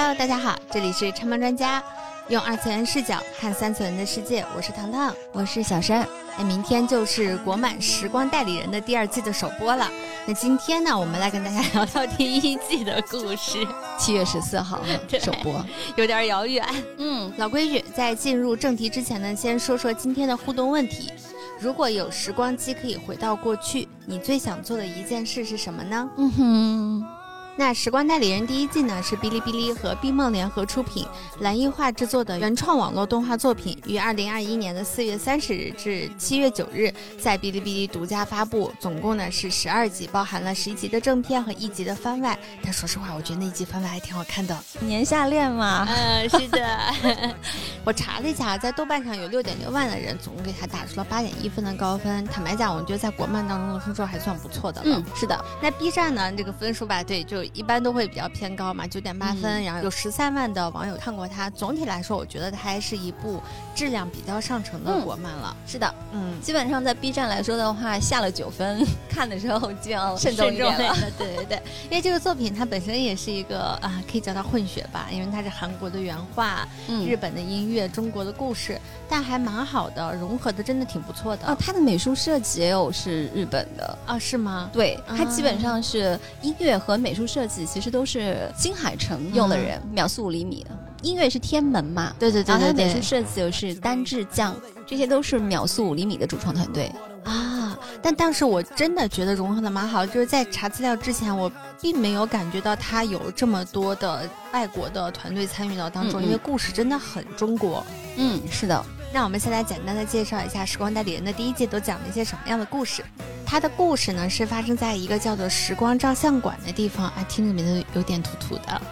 Hello，大家好，这里是拆漫专家，用二次元视角看三次元的世界，我是糖糖，我是小山。那，明天就是国漫《时光代理人》的第二季的首播了。那今天呢，我们来跟大家 聊聊第一季的故事。七月十四号首播，有点遥远。嗯，老规矩，在进入正题之前呢，先说说今天的互动问题。如果有时光机可以回到过去，你最想做的一件事是什么呢？嗯哼。那《时光代理人》第一季呢，是哔哩哔哩和冰梦联合出品，蓝音画制作的原创网络动画作品，于二零二一年的四月三十日至七月九日在哔哩哔哩独家发布。总共呢是十二集，包含了十一集的正片和一集的番外。但说实话，我觉得那集番外还挺好看的。年下恋嘛，嗯，是的。我查了一下，在豆瓣上有六点六万的人，总共给他打出了八点一分的高分。坦白讲，我觉得在国漫当中的分数还算不错的了。嗯，是的。那 B 站呢，这个分数吧，对，就。一般都会比较偏高嘛，九点八分，然后有十三万的网友看过它。总体来说，我觉得它还是一部质量比较上乘的国漫了。是的，嗯，基本上在 B 站来说的话，下了九分，看的时候就要慎重一点了。对对对，因为这个作品它本身也是一个啊，可以叫它混血吧，因为它是韩国的原画，日本的音乐，中国的故事，但还蛮好的，融合的真的挺不错的。哦，它的美术设计也有是日本的啊？是吗？对，它基本上是音乐和美术设。设计其实都是新海诚用的人，秒速五厘米，音乐是天门嘛，对对对对对，美术设计是单志将，这些都是秒速五厘米的主创团队啊。但当时我真的觉得融合的蛮好，就是在查资料之前，我并没有感觉到他有这么多的外国的团队参与到当中，因为故事真的很中国。嗯，是的。那我们先来简单的介绍一下《时光代理人》的第一季都讲了一些什么样的故事。它的故事呢是发生在一个叫做时光照相馆的地方啊，听着名字有点土土的。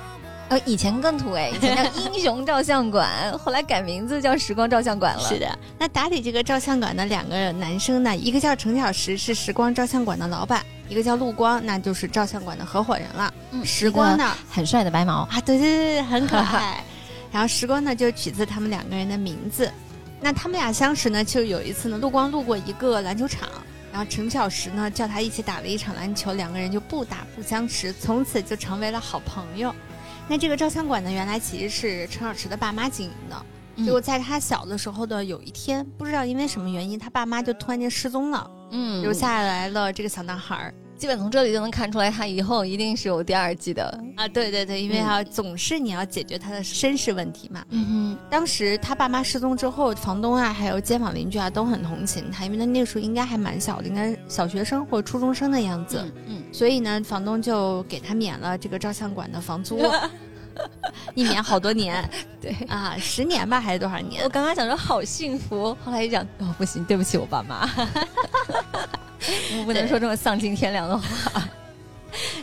呃，以前更土哎，以前叫英雄照相馆，后来改名字叫时光照相馆了。是的，那打理这个照相馆的两个男生呢，一个叫程小石，是时光照相馆的老板；一个叫陆光，那就是照相馆的合伙人了。嗯，时光呢，很帅的白毛啊，对对对，很可爱。然后时光呢，就取自他们两个人的名字。那他们俩相识呢，就有一次呢，陆光路过一个篮球场。然后陈小石呢叫他一起打了一场篮球，两个人就不打不相识，从此就成为了好朋友。那这个照相馆呢，原来其实是陈小石的爸妈经营的，结果在他小的时候的有一天，不知道因为什么原因，他爸妈就突然间失踪了，嗯，留下来了这个小男孩儿。基本从这里就能看出来，他以后一定是有第二季的啊！对对对，因为他总是你要解决他的身世问题嘛。嗯哼，当时他爸妈失踪之后，房东啊，还有街坊邻居啊，都很同情他，因为他那时候应该还蛮小的，应该小学生或初中生的样子。嗯，所以呢，房东就给他免了这个照相馆的房租，一年好多年。对啊，十年吧，还是多少年？我刚刚想说好幸福，后来一想哦，不行，对不起我爸妈。我不能说这么丧尽天良的话，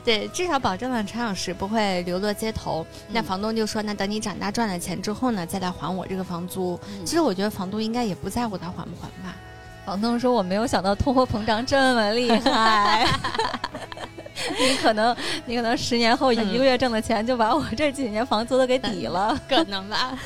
对，至少保证了陈老师不会流落街头。那房东就说：“那等你长大赚了钱之后呢，再来还我这个房租。”其实我觉得房东应该也不在乎他还不还吧。房东说：“我没有想到通货膨胀这么厉害，你可能你可能十年后一个月挣的钱就把我这几年房租都给抵了，可能吧。”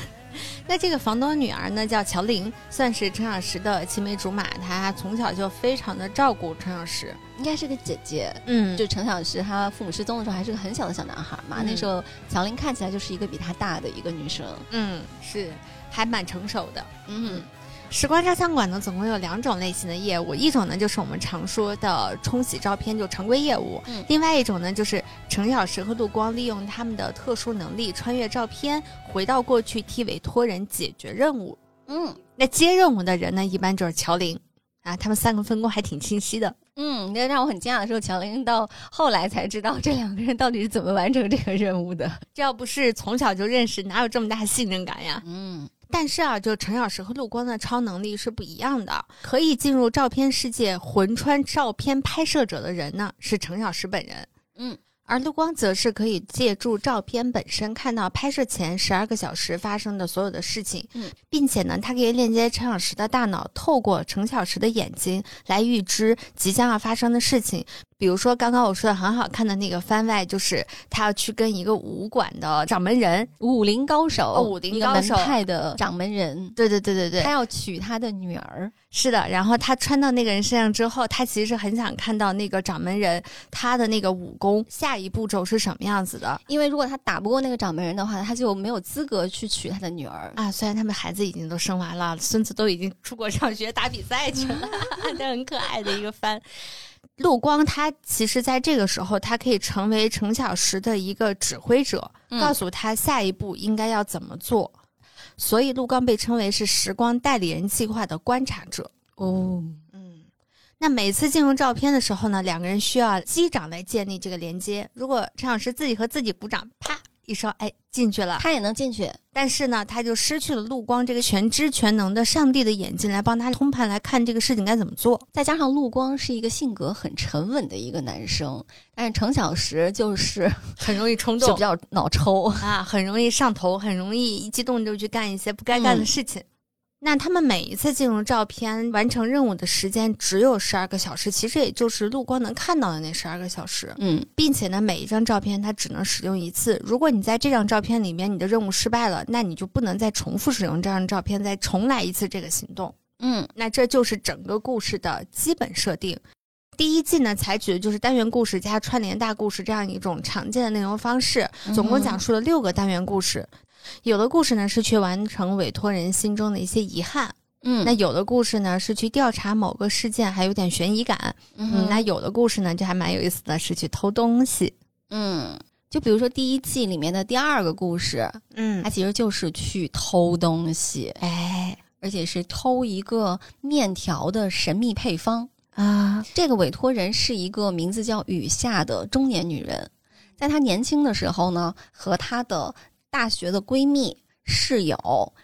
那这个房东女儿呢，叫乔玲，算是陈小石的青梅竹马。她从小就非常的照顾陈小石，应该是个姐姐。嗯，就陈小石他父母失踪的时候，还是个很小的小男孩嘛。那时候乔玲看起来就是一个比他大的一个女生。嗯，是，还蛮成熟的。嗯。时光照相馆呢，总共有两种类型的业务，一种呢就是我们常说的冲洗照片，就常规业务；另外一种呢就是程小时和陆光利用他们的特殊能力穿越照片，回到过去替委托人解决任务。嗯，那接任务的人呢，一般就是乔林啊，他们三个分工还挺清晰的。嗯，那让我很惊讶的时候，乔林到后来才知道这两个人到底是怎么完成这个任务的。这要不是从小就认识，哪有这么大信任感呀？嗯。但是啊，就陈小石和陆光的超能力是不一样的。可以进入照片世界、魂穿照片拍摄者的人呢，是陈小石本人。嗯，而陆光则是可以借助照片本身看到拍摄前十二个小时发生的所有的事情。嗯，并且呢，他可以链接陈小石的大脑，透过陈小石的眼睛来预知即将要发生的事情，比如说刚刚我说的很好看的那个番外，就是他要去跟一个武馆的掌门人，武林高手，哦武林高手派的掌门人，对对对对对他，要娶他的女儿。是的。然后他穿到那个人身上之后，他其实是很想看到那个掌门人他的那个武功下一步骤是什么样子的因为如果他打不过那个掌门人的话，他就没有资格去娶他的女儿。啊。虽然他们孩子已经都生完了，孙子都已经出国上学打比赛去了，这很可爱的一个番。陆光他其实在这个时候，他可以成为程小时的一个指挥者，嗯告诉他下一步应该要怎么做。所以陆光被称为是时光代理人计划的观察者。哦，嗯，那每次进入照片的时候呢，两个人需要击掌来建立这个连接。如果陈老师自己和自己鼓掌，啪一声，哎，进去了。他也能进去。但是呢，他就失去了陆光这个全知全能的上帝的眼睛来帮他通盘，来看这个事情该怎么做。再加上陆光是一个性格很沉稳的一个男生，但是程小时就是 很容易冲动就比较脑抽。啊，很容易上头，很容易一激动就去干一些不该干的事情。那他们每一次进入照片完成任务的时间只有十二个小时，其实也就是陆光能看到的那十二个小时。嗯，并且呢，每一张照片它只能使用一次。如果你在这张照片里面你的任务失败了，那你就不能再重复使用这张照片，再重来一次这个行动。嗯那这就是整个故事的基本设定。第一季呢，采取的就是单元故事加串联大故事这样一种常见的内容方式，总共讲述了六个单元故事。有的故事呢是去完成委托人心中的一些遗憾，嗯那有的故事呢是去调查某个事件，还有点悬疑感。嗯，那有的故事呢就还蛮有意思的，是去偷东西。嗯，就比如说第一季里面的第二个故事，嗯它其实就是去偷东西，哎而且是偷一个面条的神秘配方。啊，这个委托人是一个名字叫雨夏的中年女人，在她年轻的时候呢，和她的大学的闺蜜、室友，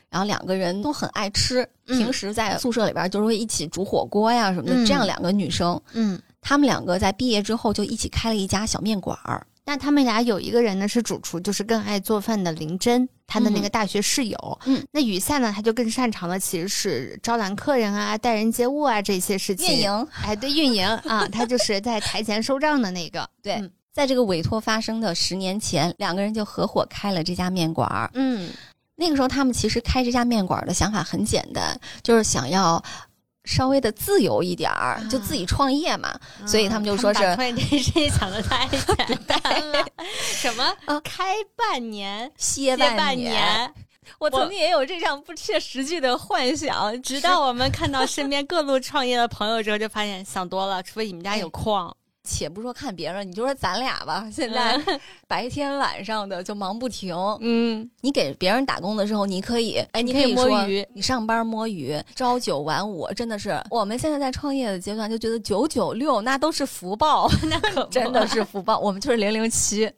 然后两个人都很爱吃，嗯平时在宿舍里边就是会一起煮火锅呀什么的。嗯这样两个女生，嗯。她们两个在毕业之后就一起开了一家小面馆儿。那他们俩有一个人呢是主厨，就是更爱做饭的林真，她的那个大学室友。嗯，那雨夏呢，她就更擅长的其实是招揽客人啊、待人接物啊这些事情。运，营哎，对，运营啊，她就是在台前收账的那个。对嗯在这个委托发生的十年前，两个人就合伙开了这家面馆儿。嗯那个时候，他们其实开这家面馆儿的想法很简单，就是想要稍微的自由一点儿，就自己创业嘛。所以他们就说是创业这件事想的太简单了。什么？啊开半年，歇半年，年，我曾经也有这样不切实际的幻想，直到我们看到身边各路创业的朋友之后，就发现想多了，除非你们家有矿。且不说看别人，你就说咱俩吧，现在 白天晚上的就忙不停。嗯，你给别人打工的时候，你可以，哎，你可以摸鱼你上班摸鱼，朝九晚五，真的是我们现在在创业的阶段就觉得九九六那都是福报，那可真的是福报，我们就是零零七。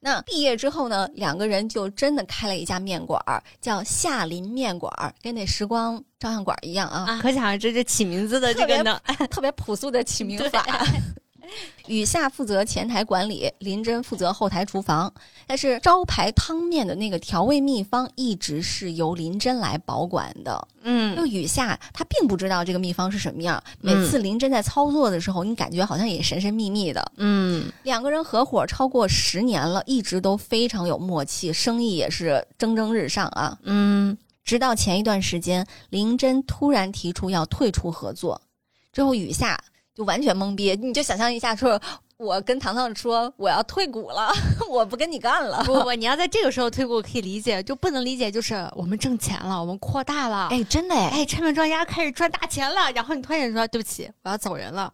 那毕业之后呢，两个人就真的开了一家面馆儿，叫夏林面馆儿，跟那时光照相馆儿一样啊，啊，可想而知，这起名字的这个呢，特别朴素的起名 法。雨夏负责前台管理，林真负责后台厨房。但是招牌汤面的那个调味秘方一直是由林真来保管的。嗯就雨夏他并不知道这个秘方是什么样，每次林真在操作的时候，你感觉好像也神神秘秘的。嗯两个人合伙超过十年了，一直都非常有默契，生意也是蒸蒸日上啊。嗯直到前一段时间，林真突然提出要退出合作，之后雨夏就完全懵逼。你就想象一下，说我跟糖糖说我要退股了，我不跟你干了。不不不，你要在这个时候退股可以理解，就不能理解就是我们挣钱了，我们扩大了，哎，真的哎，哎，产品专家开始赚大钱了，然后你突然说对不起，我要走人了，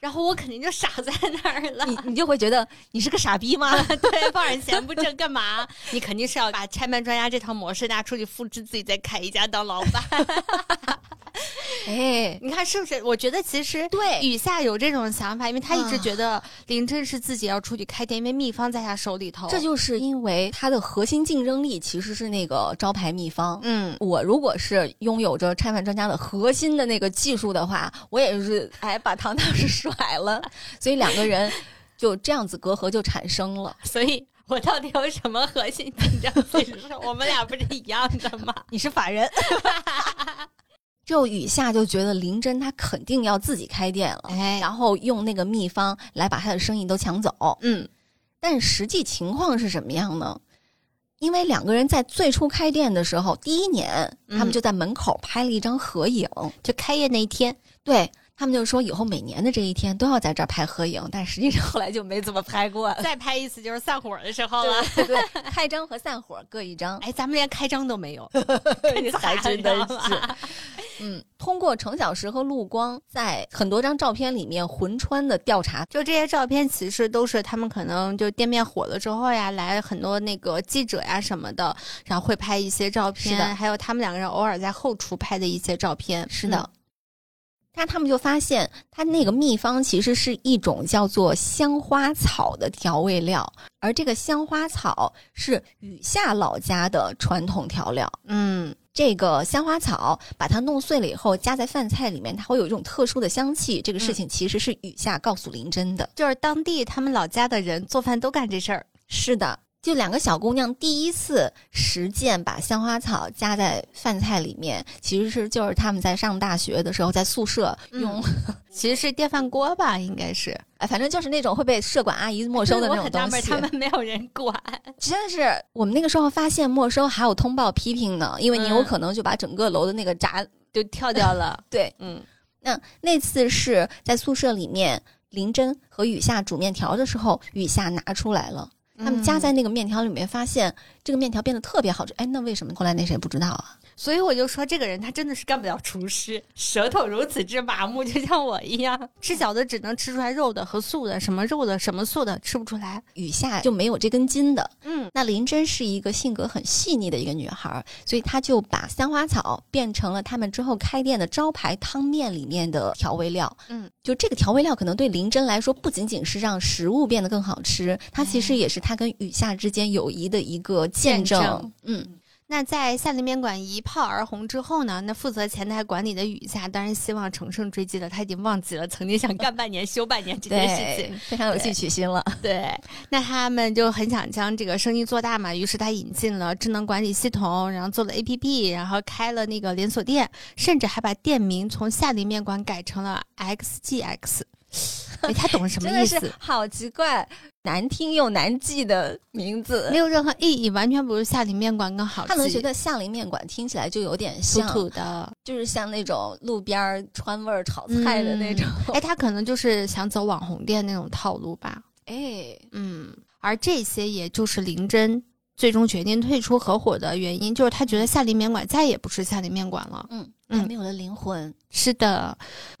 然后我肯定就傻在那儿了。你你就会觉得你是个傻逼吗？对，放点钱不挣干嘛？你肯定是要把拆漫专家这套模式拿出去复制，自己再开一家当老板。哎，你看是不是？我觉得其实对雨夏有这种想法，因为他一直啊觉得林真是自己要出去开店，因为秘方在他手里头。这就是因为他的核心竞争力其实是那个招牌秘方。嗯，我如果是拥有着拆漫专家的核心的那个技术的话，我也是哎把糖糖是甩了，所以两个人就这样子隔阂就产生了。所以我到底有什么核心竞争技术？我们俩不是一样的吗？你是法人，之后雨夏就觉得林真她肯定要自己开店了，哎，然后用那个秘方来把她的生意都抢走。嗯，但实际情况是什么样呢？因为两个人在最初开店的时候，第一年他们就在门口拍了一张合影，就开业那一天，对他们就说以后每年的这一天都要在这儿拍合影，但实际上后来就没怎么拍过。再拍一次就是散伙的时候了。对 对，开张和散伙各一张。哎，咱们连开张都没有，还真的是。嗯，通过程小时和陆光在很多张照片里面魂穿的调查，就这些照片其实都是他们可能就店面火了之后呀，来很多那个记者呀什么的，然后会拍一些照片，还有他们两个人偶尔在后厨拍的一些照片。是的。那他们就发现，它那个秘方其实是一种叫做香花草的调味料，而这个香花草是雨下老家的传统调料。嗯，这个香花草把它弄碎了以后，加在饭菜里面，它会有一种特殊的香气。这个事情其实是雨下告诉林真的，就是当地他们老家的人做饭都干这事儿。是的。就两个小姑娘第一次实践把香花草加在饭菜里面，其实是就是他们在上大学的时候在宿舍用，其实是电饭锅吧，应该是，哎，反正就是那种会被舍管阿姨没收的 那种东西。他们没有人管，真的是我们那个时候发现没收还有通报批评呢，因为你有可能就把整个楼的那个闸就跳掉了。对，嗯，那那次是在宿舍里面，林真和雨夏煮面条的时候，雨夏拿出来了。他们加在那个面条里面，发现这个面条变得特别好吃。哎，那为什么后来那谁不知道啊？所以我就说，这个人他真的是干不了厨师，舌头如此之麻木，就像我一样，吃饺子只能吃出来肉的和素的，什么肉的什么素的吃不出来。雨夏就没有这根筋的。嗯，那林真是一个性格很细腻的一个女孩，所以她就把三花草变成了他们之后开店的招牌汤面里面的调味料。嗯，就这个调味料可能对林真来说，不仅仅是让食物变得更好吃，它其实也是她跟雨夏之间友谊的一个见证。嗯。那在夏林面馆一炮而红之后呢？那负责前台管理的雨夏当然希望乘胜追击了，他已经忘记了曾经想干半年休半年这件事情，非常有进取心了。对，那他们就很想将这个生意做大嘛，于是他引进了智能管理系统，然后做了 APP，然后开了那个连锁店，甚至还把店名从夏林面馆改成了 XGX。没太懂什么意思，好奇怪，难听又难记的名字，没有任何意义，完全不如夏林面馆更好。他能觉得夏林面馆听起来就有点像土土的，就是像那种路边川味炒菜的那种。哎，他可能就是想走网红店那种套路吧。哎，嗯，而这些也就是林真最终决定退出合伙的原因，就是他觉得夏林面馆再也不是夏林面馆了。嗯。嗯，没有了灵魂。是的，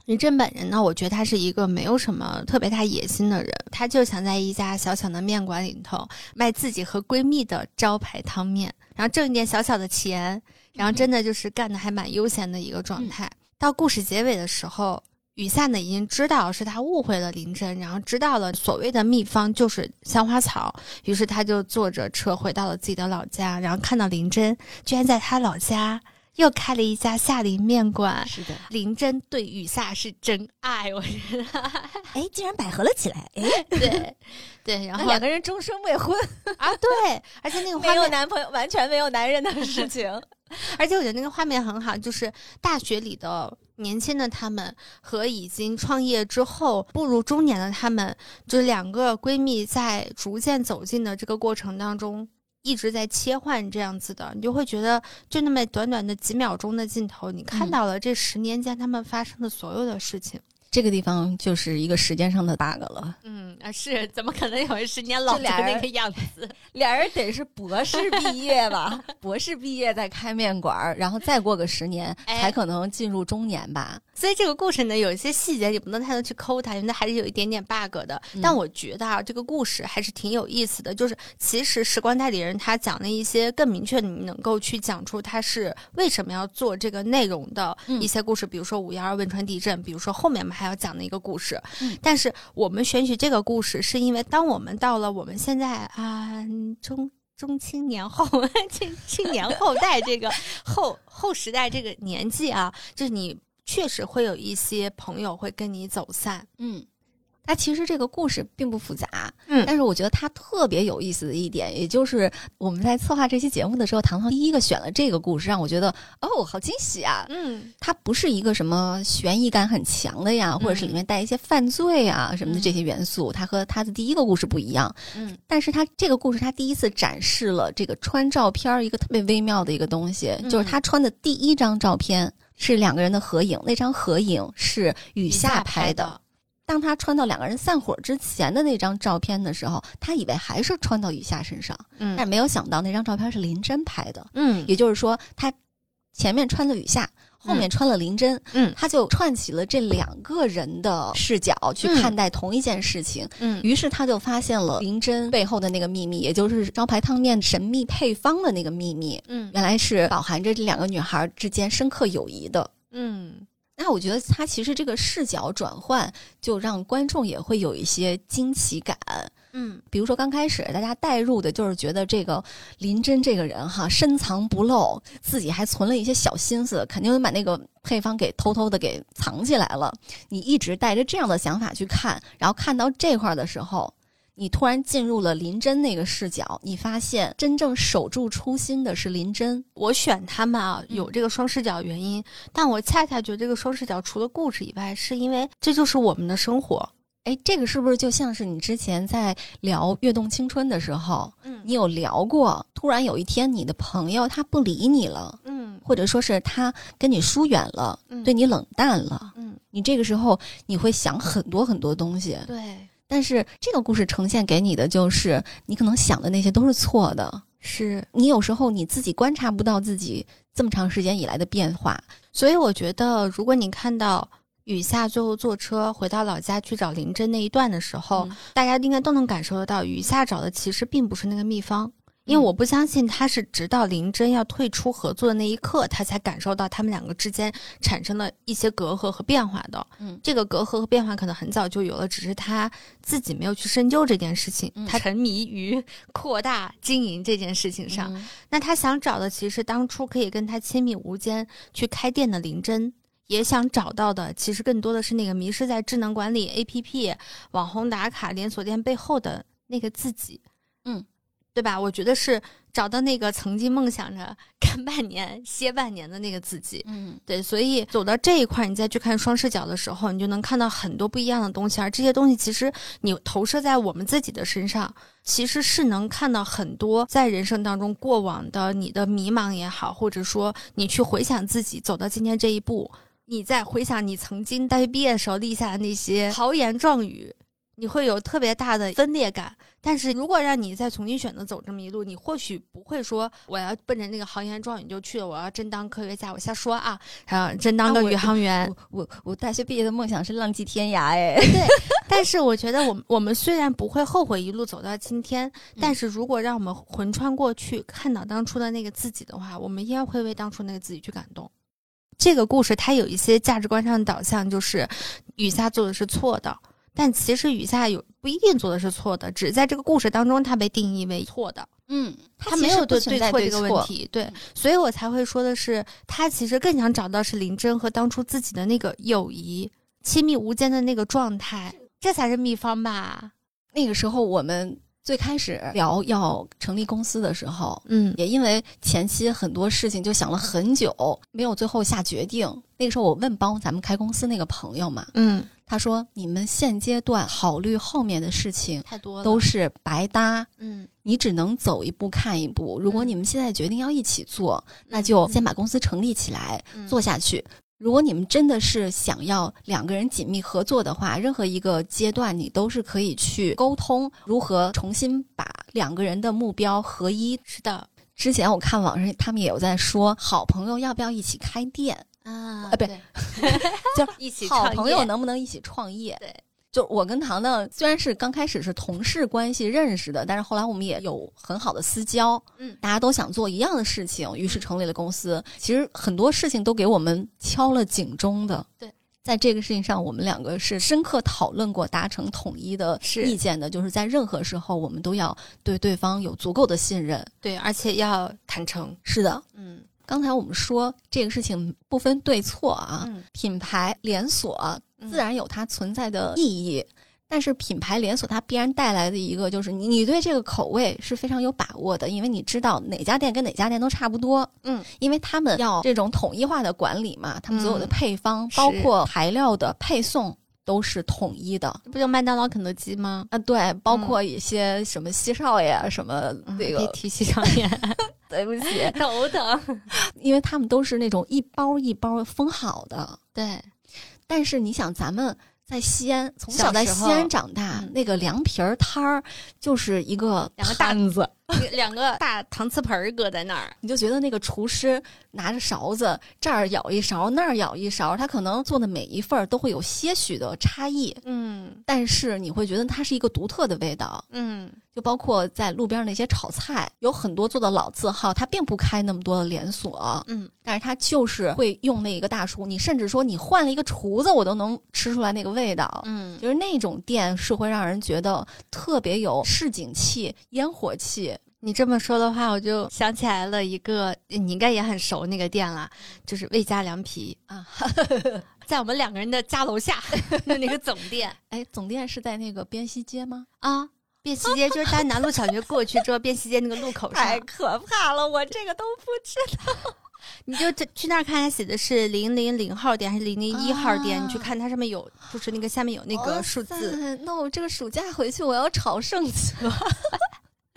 林真本人呢，我觉得他是一个没有什么特别大野心的人，他就想在一家小小的面馆里头卖自己和闺蜜的招牌汤面，然后挣一点小小的钱，然后真的就是干的还蛮悠闲的一个状态。到故事结尾的时候，雨夏呢已经知道是他误会了林真，然后知道了所谓的秘方就是香花草，于是他就坐着车回到了自己的老家，然后看到林真居然在他老家。又开了一家夏林面馆，是的，林真对雨夏是真爱，我觉得，哎，竟然百合了起来，哎，对，对，然后两个人终身未婚。啊，对，而且那个没有男朋友，完全没有男人的事情，而且我觉得那个画面很好，就是大学里的年轻的他们和已经创业之后步入中年的他们，就是两个闺蜜在逐渐走近的这个过程当中。一直在切换这样子的，你就会觉得，就那么短短的几秒钟的镜头，你看到了这十年间他们发生的所有的事情。这个地方就是一个时间上的 bug 了。嗯啊，是怎么可能有人十年老的那个样子？俩人得是博士毕业吧？博士毕业再开面馆，然后再过个十年才可能进入中年吧？所以这个故事呢，有一些细节你不能太多去抠它，因为它还是有一点点 bug 的。但我觉得啊，这个故事还是挺有意思的。就是其实时光代理人他讲的一些更明确，你能够去讲出他是为什么要做这个内容的一些故事，比如说五幺二汶川地震，比如说后面我们。还要讲的一个故事，但是我们选取这个故事，是因为当我们到了我们现在啊中中青年后 青青年后代这个后后时代这个年纪啊，就是你确实会有一些朋友会跟你走散，嗯。它其实这个故事并不复杂，嗯但是我觉得它特别有意思的一点，也就是我们在策划这期节目的时候，糖糖第一个选了这个故事，让我觉得哦，好惊喜啊！嗯它不是一个什么悬疑感很强的呀，或者是里面带一些犯罪啊什么的这些元素，它和它的第一个故事不一样。嗯但是它这个故事，它第一次展示了这个穿照片儿一个特别微妙的一个东西，嗯就是他穿的第一张照片是两个人的合影，那张合影是雨下拍的。当他穿到两个人散伙之前的那张照片的时候，他以为还是穿到雨下身上，但嗯但没有想到那张照片是林真拍的。嗯也就是说，他前面穿的雨下，后面穿了林真，嗯他就串起了这两个人的视角去看待同一件事情。嗯于是他就发现了林真背后的那个秘密，也就是招牌汤面神秘配方的那个秘密，嗯原来是饱含着这两个女孩之间深刻友谊的。嗯那我觉得他其实这个视角转换，就让观众也会有一些惊奇感。嗯比如说刚开始大家带入的就是觉得这个林真这个人哈深藏不露，自己还存了一些小心思，肯定把那个配方给偷偷的给藏起来了。你一直带着这样的想法去看，然后看到这块儿的时候，你突然进入了林真那个视角，你发现真正守住初心的是林真。我选他们啊，嗯有这个双视角原因，但我恰恰觉得这个双视角除了故事以外，是因为这就是我们的生活。哎，这个是不是就像是你之前在聊《跃动青春》的时候，嗯你有聊过？突然有一天，你的朋友他不理你了，嗯或者说是他跟你疏远了，嗯对你冷淡了，嗯，你这个时候你会想很多很多东西。对，但是这个故事呈现给你的就是，你可能想的那些都是错的。是，你有时候你自己观察不到自己这么长时间以来的变化。所以我觉得，如果你看到雨下最后坐车回到老家去找林真那一段的时候，嗯大家应该都能感受得到，雨下找的其实并不是那个秘方。因为嗯我不相信他是直到林真要退出合作的那一刻，他才感受到他们两个之间产生了一些隔阂和变化的。嗯这个隔阂和变化可能很早就有了，只是他自己没有去深究这件事情，嗯他沉迷于 扩大经营这件事情上。嗯那他想找的其实当初可以跟他亲密无间去开店的林真，也想找到的其实更多的是那个迷失在智能管理 APP、网红打卡连锁店背后的那个自己。嗯，对吧？我觉得是找到那个曾经梦想着 干半年歇半年的那个自己。嗯对，所以走到这一块，你再去看双视角的时候，你就能看到很多不一样的东西，而这些东西其实你投射在我们自己的身上，其实是能看到很多在人生当中过往的你的迷茫也好，或者说你去回想自己走到今天这一步，你在回想你曾经大学毕业的时候立下的那些豪言壮语，你会有特别大的分裂感。但是如果让你再重新选择走这么一路，你或许不会说我要奔着那个豪言壮语就去了，我要真当科学家，我瞎说啊，啊，真当个宇航员。我我我大学毕业的梦想是浪迹天涯，哎，对，但是我觉得我们我们虽然不会后悔一路走到今天，但是如果让我们魂穿过去，看到当初的那个自己的话，我们依然会为当初那个自己去感动。这个故事它有一些价值观上的导向，就是雨夏做的是错的，但其实雨夏有不一定做的是错的，只是在这个故事当中，它被定义为错的。嗯，他没有对对错这个问题，对嗯，所以我才会说的是，他其实更想找到是林真和当初自己的那个友谊、亲密无间的那个状态，这才是秘方吧？那个时候我们最开始聊要成立公司的时候，嗯也因为前期很多事情就想了很久，没有最后下决定。那个时候我问帮咱们开公司那个朋友嘛，嗯，他说你们现阶段考虑后面的事情太多了，都是白搭，嗯你只能走一步看一步。如果你们现在决定要一起做，那就先把公司成立起来，嗯做下去。如果你们真的是想要两个人紧密合作的话，任何一个阶段你都是可以去沟通如何重新把两个人的目标合一。是的之前我看网上他们也有在说，好朋友要不要一起开店？啊啊不对 就是 一起好创业朋友能不能一起创业？对，就我跟糖糖虽然是刚开始是同事关系认识的，但是后来我们也有很好的私交，嗯大家都想做一样的事情，于是成立了公司。其实很多事情都给我们敲了警钟的。对。在这个事情上，我们两个是深刻讨论过、达成统一的意见的，就是在任何时候，我们都要对对方有足够的信任。对，而且要坦诚，是的，嗯刚才我们说这个事情不分对错啊，嗯品牌连锁嗯自然有它存在的意义，但是品牌连锁它必然带来的一个就是你你对这个口味是非常有把握的，因为你知道哪家店跟哪家店都差不多。嗯，因为他们要这种统一化的管理嘛，他们所有的嗯配方、是包括材料的配送都是统一的。这不就麦当劳、肯德基吗？啊，对，包括一些什么西少爷啊，什么那这个，别提西少爷，对不起，头疼。因为他们都是那种一包一包封好的。对，但是你想，咱们在西安，从小小在西安长大，嗯。那个凉皮儿摊儿就是一个两个大摊子，两个大搪瓷盆儿搁在那儿，你就觉得那个厨师拿着勺子，这儿舀一勺，那儿舀一勺，他可能做的每一份儿都会有些许的差异，嗯但是你会觉得它是一个独特的味道。嗯，就包括在路边那些炒菜，有很多做的老字号，它并不开那么多的连锁，嗯，但是它就是会用那一个大厨。你甚至说你换了一个厨子，我都能吃出来那个味道。嗯，就是那种店是会让人觉得特别有市井气、烟火气。你这么说的话，我就想起来了一个，你应该也很熟那个店了，就是魏家凉皮啊，在我们两个人的家楼下的那个总店哎，总店是在那个边西街吗？啊。边西街就是在南路小学过去之后，边西街那个路口上，可怕了，我这个都不知道。你就去那儿看，它写的是零零零号店还是零零一号店？啊你去看它上面有，就是那个下面有那个数字。那我这个暑假回去我要朝圣去了。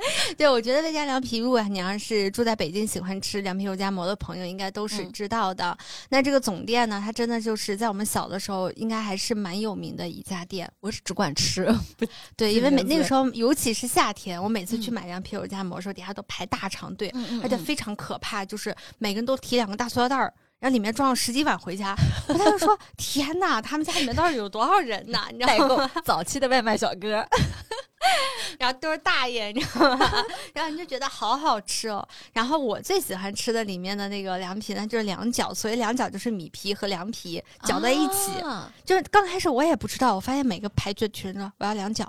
对，我觉得魏家凉皮，如果你要是住在北京喜欢吃凉皮肉夹馍的朋友，应该都是嗯知道的。那这个总店呢，它真的就是在我们小的时候，应该还是蛮有名的一家店。我是只管吃，对，因为每那个时候，尤其是夏天，我每次去嗯买凉皮肉夹馍的时候，底下都排大长队，嗯而且非常可怕，就是每个人都提两个大塑料袋儿。然后里面装了十几碗回家，我当时说：“天哪，他们家里面到底有多少人呐？你知道吗？早期的外卖小哥。然后都是大爷，你知道吗？然后你就觉得好好吃哦。然后我最喜欢吃的里面的那个凉皮呢，就是凉角。所以凉角，就是米皮和凉皮搅在一起。啊就是刚开始我也不知道，我发现每个排队群呢我要凉饺。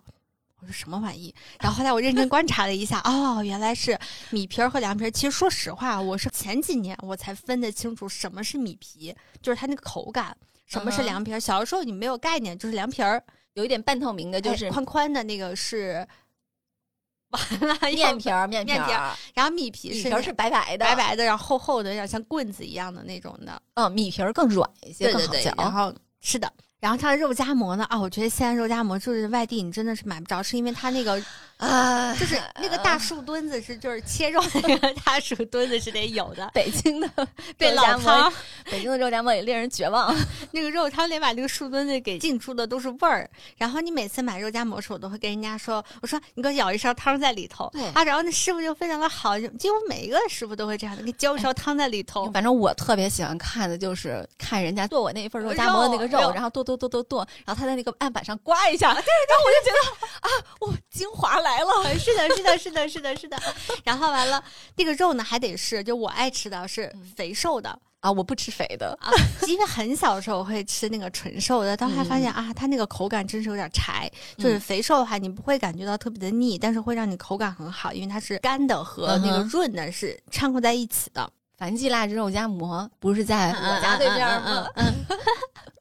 我说什么玩意？然后后来我认真观察了一下，哦，原来是米皮儿和凉皮儿。其实说实话，我是前几年我才分得清楚什么是米皮，就是它那个口感；什么是凉皮儿。小的时候你没有概念，就是凉皮儿有一点半透明的，就是哎宽宽的那个是 完了面皮儿，面面皮儿，然后米皮是米皮儿是白白的，白，白的，然后厚厚的，有点像棍子一样的那种的。嗯，米皮儿更软一些，对对对。然后是的。然后它的肉夹馍呢？啊，我觉得西安肉夹馍就是外地你真的是买不着，是因为它那个啊，就是那个大树墩子是就是切肉那个大树墩子是得有的，北京的 对肉夹馍老汤，北京的肉夹馍也令人绝望。那个肉汤得把那个树墩子给浸出的都是味儿。然后你每次买肉夹馍的时候，我都会跟人家说，我说你给我舀一勺汤在里头。对啊，然后那师傅就非常的好，就几乎每一个师傅都会这样的，给浇一勺汤在里头。反正我特别喜欢看的就是看人家剁我那一份肉夹馍的那个肉，肉然后剁剁剁剁剁，然后他在那个案板上刮一下，然后我就觉得啊，我精华来了。是的，是的，是的，是的，是的。然后完了，那个肉呢还得是，就我爱吃的是肥瘦的啊，我不吃肥的，啊，因为很小的时候我会吃那个纯瘦的，但后来发现、啊，它那个口感真是有点柴。就是嗯肥瘦的话，你不会感觉到特别的腻，但是会让你口感很好，因为它是干的和那个润的是掺和在一起的。樊记腊汁肉夹馍不是在我家对面吗？嗯，嗯嗯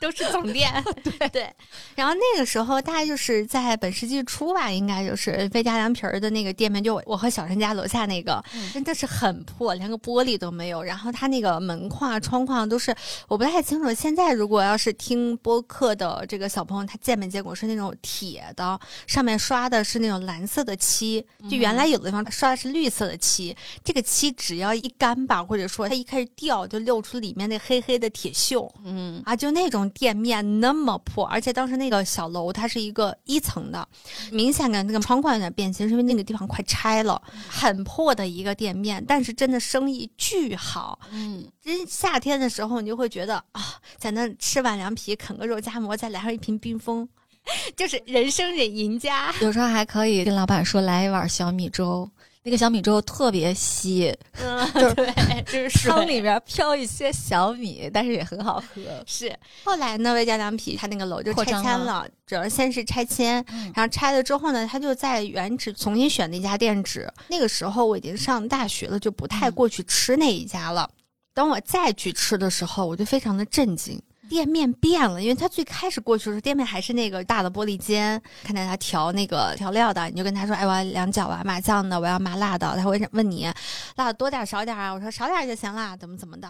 都是总店。对对。然后那个时候大概就是在本世纪初吧，应该就是魏家凉皮儿的那个店面，就我我和小陈家楼下那个，嗯真的是很破，连个玻璃都没有。然后它那个门框啊、窗框都是，我不太清楚。现在如果要是听播客的这个小朋友，他见没见过是那种铁的，上面刷的是那种蓝色的漆，就原来有的地方刷的是绿色的漆，这个漆只要一干吧，或者说它一开始掉，就露出里面那黑黑的铁锈。嗯啊，就那种店面那么破，而且当时那个小楼它是一个一层的，明显感觉那个窗框有点变形，是因为那个地方快拆了，很破的一个店面，但是真的生意巨好。嗯，真夏天的时候，你就会觉得啊，在那吃碗凉皮，啃个肉夹馍，再来上一瓶冰峰，就是人生忍赢家。有时候还可以跟老板说来一碗小米粥，那个小米粥特别稀，嗯，就是对，就是汤里边飘一些小米，但是也很好喝。是，后来呢，魏家凉皮他那个楼就拆迁了，主要先是拆迁，嗯然后拆了之后呢，他就在原址重新选了一家店址。那个时候我已经上大学了，就不太嗯过去吃那一家了。等我再去吃的时候，我就非常的震惊。店面变了，因为他最开始过去的时候，店面还是那个大的玻璃间，看见他调那个调料的，你就跟他说：“哎，我要两角啊，麻酱的，我要麻辣的。”他会问你辣的多点儿少点儿啊？我说少点儿就行啦，怎么怎么的。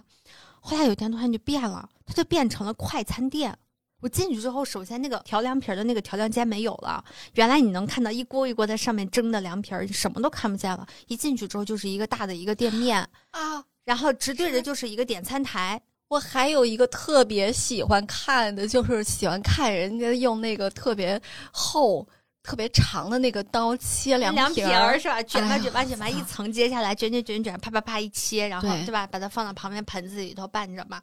后来有一天突然就变了，它就变成了快餐店。我进去之后，首先那个调凉皮儿的那个调凉间没有了，原来你能看到一锅一锅在上面蒸的凉皮儿，你什么都看不见了。一进去之后就是一个大的一个店面啊，然后直对着就是一个点餐台。我还有一个特别喜欢看的，就是喜欢看人家用那个特别厚、特别长的那个刀切凉凉皮儿，是吧？卷吧卷吧卷吧，一层接下来卷卷卷卷，啪啪啪一切，然后对对吧？把它放到旁边盆子里头拌着嘛。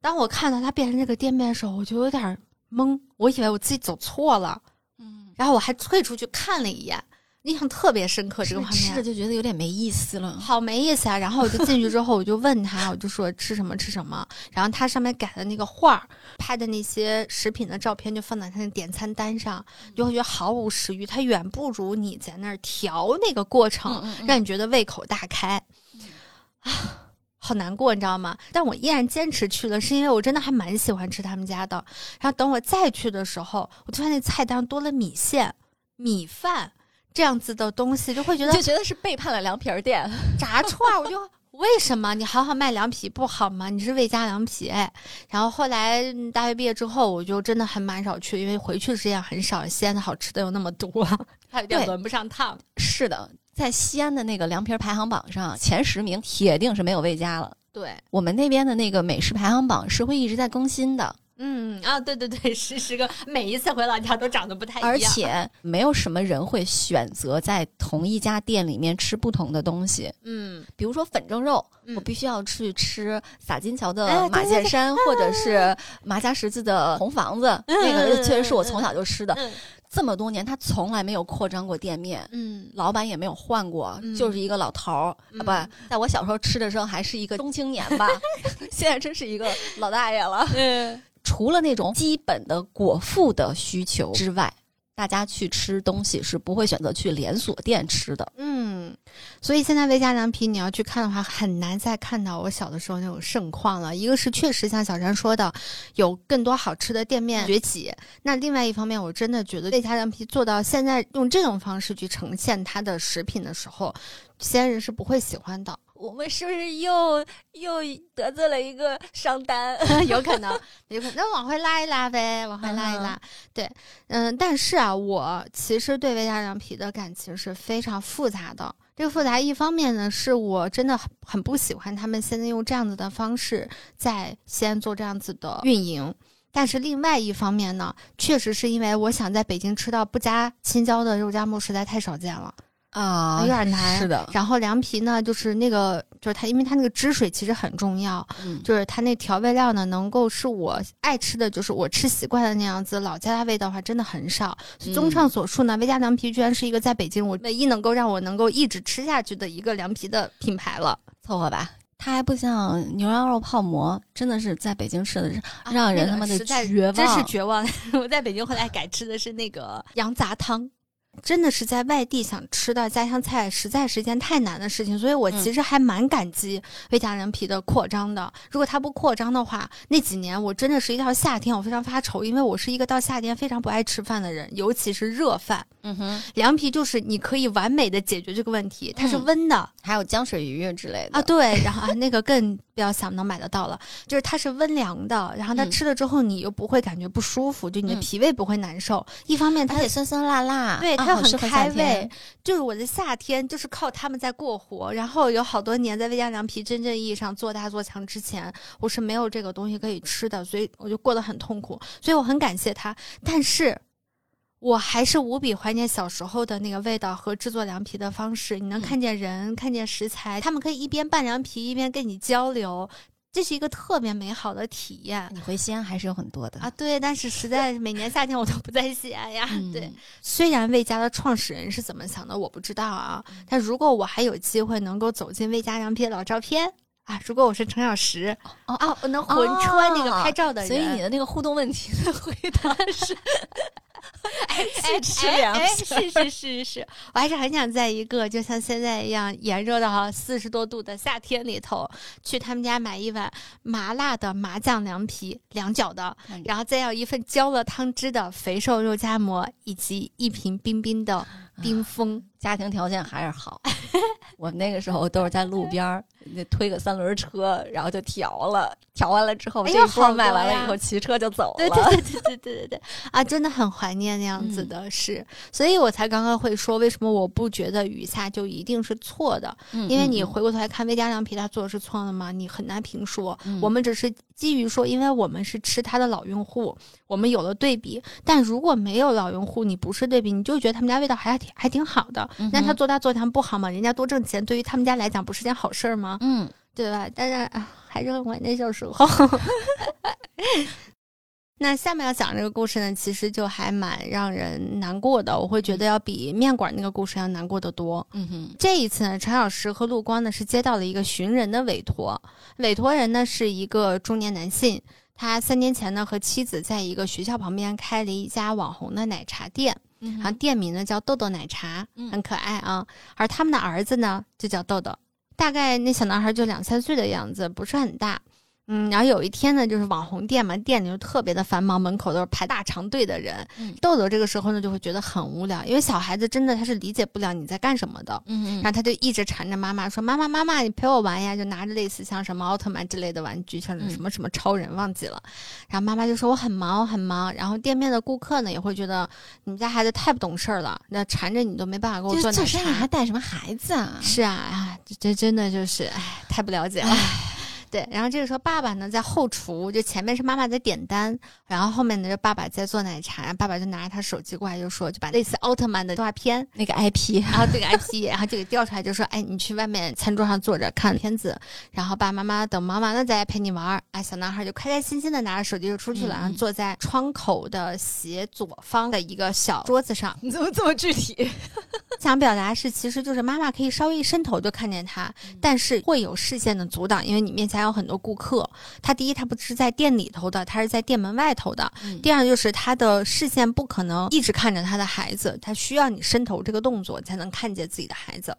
当我看到它变成这个店面的时候，我就有点懵，我以为我自己走错了，嗯，然后我还退出去看了一眼，印象特别深刻。这个画面吃着就觉得有点没意思了。好没意思啊！然后我就进去之后，我就问他，我就说吃什么吃什么。然后他上面改的那个画儿，拍的那些食品的照片就放在他的点餐单上，就会觉得毫无食欲。它远不如你在那儿调那个过程，嗯嗯嗯让你觉得胃口大开。啊，好难过，你知道吗？但我依然坚持去了，是因为我真的还蛮喜欢吃他们家的。然后等我再去的时候，我就发现菜单上多了米线、米饭这样子的东西，就会觉得就觉得是背叛了凉皮儿店。炸串儿，我就为什么你好好卖凉皮不好吗？你是魏家凉皮哎。然后后来嗯大学毕业之后，我就真的很蛮少去，因为回去的时间很少，西安的好吃的又那么多，还有点轮不上趟。是的，在西安的那个凉皮儿排行榜上，前十名铁定是没有魏家了。对，我们那边的那个美食排行榜是会一直在更新的，嗯啊，对对对，是是个每一次回老家都长得不太一样，而且没有什么人会选择在同一家店里面吃不同的东西。嗯比如说粉蒸肉，嗯我必须要去吃洒金桥哎的马对对对剑山，或者是马家十字的红房子，嗯那个嗯确实是我从小就吃的。嗯这么多年，他从来没有扩张过店面。嗯老板也没有换过，嗯就是一个老头儿、嗯啊，不，在我小时候吃的时候还是一个中青年吧，现在真是一个老大爷了。嗯除了那种基本的果腹的需求之外，大家去吃东西是不会选择去连锁店吃的。嗯，所以现在魏家凉皮你要去看的话，很难再看到我小的时候那种盛况了。一个是确实像小山说的，有更多好吃的店面崛起；那另外一方面，我真的觉得魏家凉皮做到现在用这种方式去呈现它的食品的时候，西安人是不会喜欢的。我们是不是又又得罪了一个商单？有可能，有可能，那往回拉一拉呗，往回拉一拉。对，嗯，但是啊，我其实对魏家凉皮的感情是非常复杂的。这个复杂，一方面呢，是我真的很很不喜欢他们现在用这样子的方式在西安做这样子的运营。但是另外一方面呢，确实是因为我想在北京吃到不加青椒的肉夹馍实在太少见了。啊有点难是的，然后凉皮呢，就是那个，就是它，因为它那个汁水其实很重要，嗯，就是它那调味料呢，能够是我爱吃的，就是我吃习惯的那样子。老家的味道的话，真的很少。嗯综上所述呢，魏家凉皮居然是一个在北京我唯一能够让我能够一直吃下去的一个凉皮的品牌了，凑合吧。它还不像牛羊肉泡馍，真的是在北京吃的是让人他妈的绝望，真是绝望。我在北京后来改吃的是那个羊杂汤。真的是在外地想吃到家乡菜，实在是一件太难的事情，所以我嗯。其实还蛮感激魏家凉皮的扩张的。如果它不扩张的话，那几年我真的是一到夏天我非常发愁，因为我是一个到夏天非常不爱吃饭的人，尤其是热饭。嗯哼，凉皮就是你可以完美的解决这个问题，它是嗯。温的、还有江水鱼之类的。啊，对，然后啊那个更不要想能买得到了，就是它是温凉的，然后它嗯吃了之后你又不会感觉不舒服，就你的嗯脾胃不会难受。一方面它也酸酸辣辣，对它很开胃就是我的夏天就是靠他们在过活，然后有好多年在魏家凉皮真正意义上做大做强之前，我是没有这个东西可以吃的，所以我就过得很痛苦，所以我很感谢他，但是。我还是无比怀念小时候的那个味道和制作凉皮的方式。你能嗯看见人，看见食材，他们可以一边拌凉皮一边跟你交流，这是一个特别美好的体验你回西安还是有很多的啊！对，但是实在每年夏天我都不在西安呀。嗯对，虽然魏家的创始人是怎么想的，我不知道啊。但如果我还有机会能够走进魏家凉皮的老照片啊，如果我是程小石哦啊，我能魂穿那个哦拍照的人，所以你的那个互动问题的回答是 哎去吃粮哎，食是是是是，我还是很想在一个就像现在一样炎热的四十多度的夏天里头，去他们家买一碗麻辣的麻酱凉皮，两角的，嗯然后再要一份浇了汤汁的肥瘦肉夹馍，以及一瓶冰冰的冰峰。家庭条件还是好，我们那个时候都是在路边儿那推个三轮车，然后就调了，调完了之后，哎呀，好卖完了以后骑车就走 了。对对对对对对对啊，真的很怀念那样子的事，所以我才刚刚会说，为什么我不觉得雨下就一定是错的？因为你回过头来看，魏家凉皮他做的是错的吗？你很难评说。我们只是基于说，因为我们是吃他的老用户，我们有了对比。但如果没有老用户，你不是对比，你就觉得他们家味道还挺还挺好的。嗯那他做大做强不好吗？人家多挣钱，对于他们家来讲不是件好事儿吗？嗯，对吧？但是啊，还是很怀念小时候。那下面要讲这个故事呢，其实就还蛮让人难过的。我会觉得要比面馆那个故事要难过得多。嗯哼，这一次呢，陈小石和陆光呢是接到了一个寻人的委托，委托人呢是一个中年男性，他三年前呢和妻子在一个学校旁边开了一家网红的奶茶店，嗯然后店名呢叫豆豆奶茶，嗯很可爱啊。而他们的儿子呢就叫豆豆，大概那小男孩就两三岁的样子，不是很大。嗯，然后有一天呢，就是网红店嘛，店里就特别的繁忙，门口都是排大长队的人。嗯豆豆这个时候呢，就会觉得很无聊，因为小孩子真的他是理解不了你在干什么的。嗯然后他就一直缠着妈妈说：“妈妈，妈妈，你陪我玩呀！”就拿着类似像什么奥特曼之类的玩具，像什么什么超人忘记了。然后妈妈就说：“我很忙，我很忙。”然后店面的顾客呢也会觉得你们家孩子太不懂事儿了，那缠着你都没办法给我做奶做生意还。带什么孩子啊？是啊，啊，这这真的就是哎，太不了解了。对，然后这个时候爸爸呢在后厨，就前面是妈妈在点单，然后后面呢就爸爸在做奶茶，然后爸爸就拿着他手机过来就说，就把类似奥特曼的动画片那个 IP，然后这个 IP，然后就给调出来，就说：“哎，你去外面餐桌上坐着看片子，然后爸爸妈妈等忙完了再来陪你玩儿。”哎，小男孩就开开心心的拿着手机就出去了，嗯然后坐在窗口的斜左方的一个小桌子上。你怎么这么具体？想表达是，其实就是妈妈可以稍微一伸头就看见他，但是会有视线的阻挡，因为你面前有很多顾客。他第一，他不是在店里头的，他是在店门外头的。嗯第二就是他的视线不可能一直看着他的孩子，他需要你伸头这个动作才能看见自己的孩子。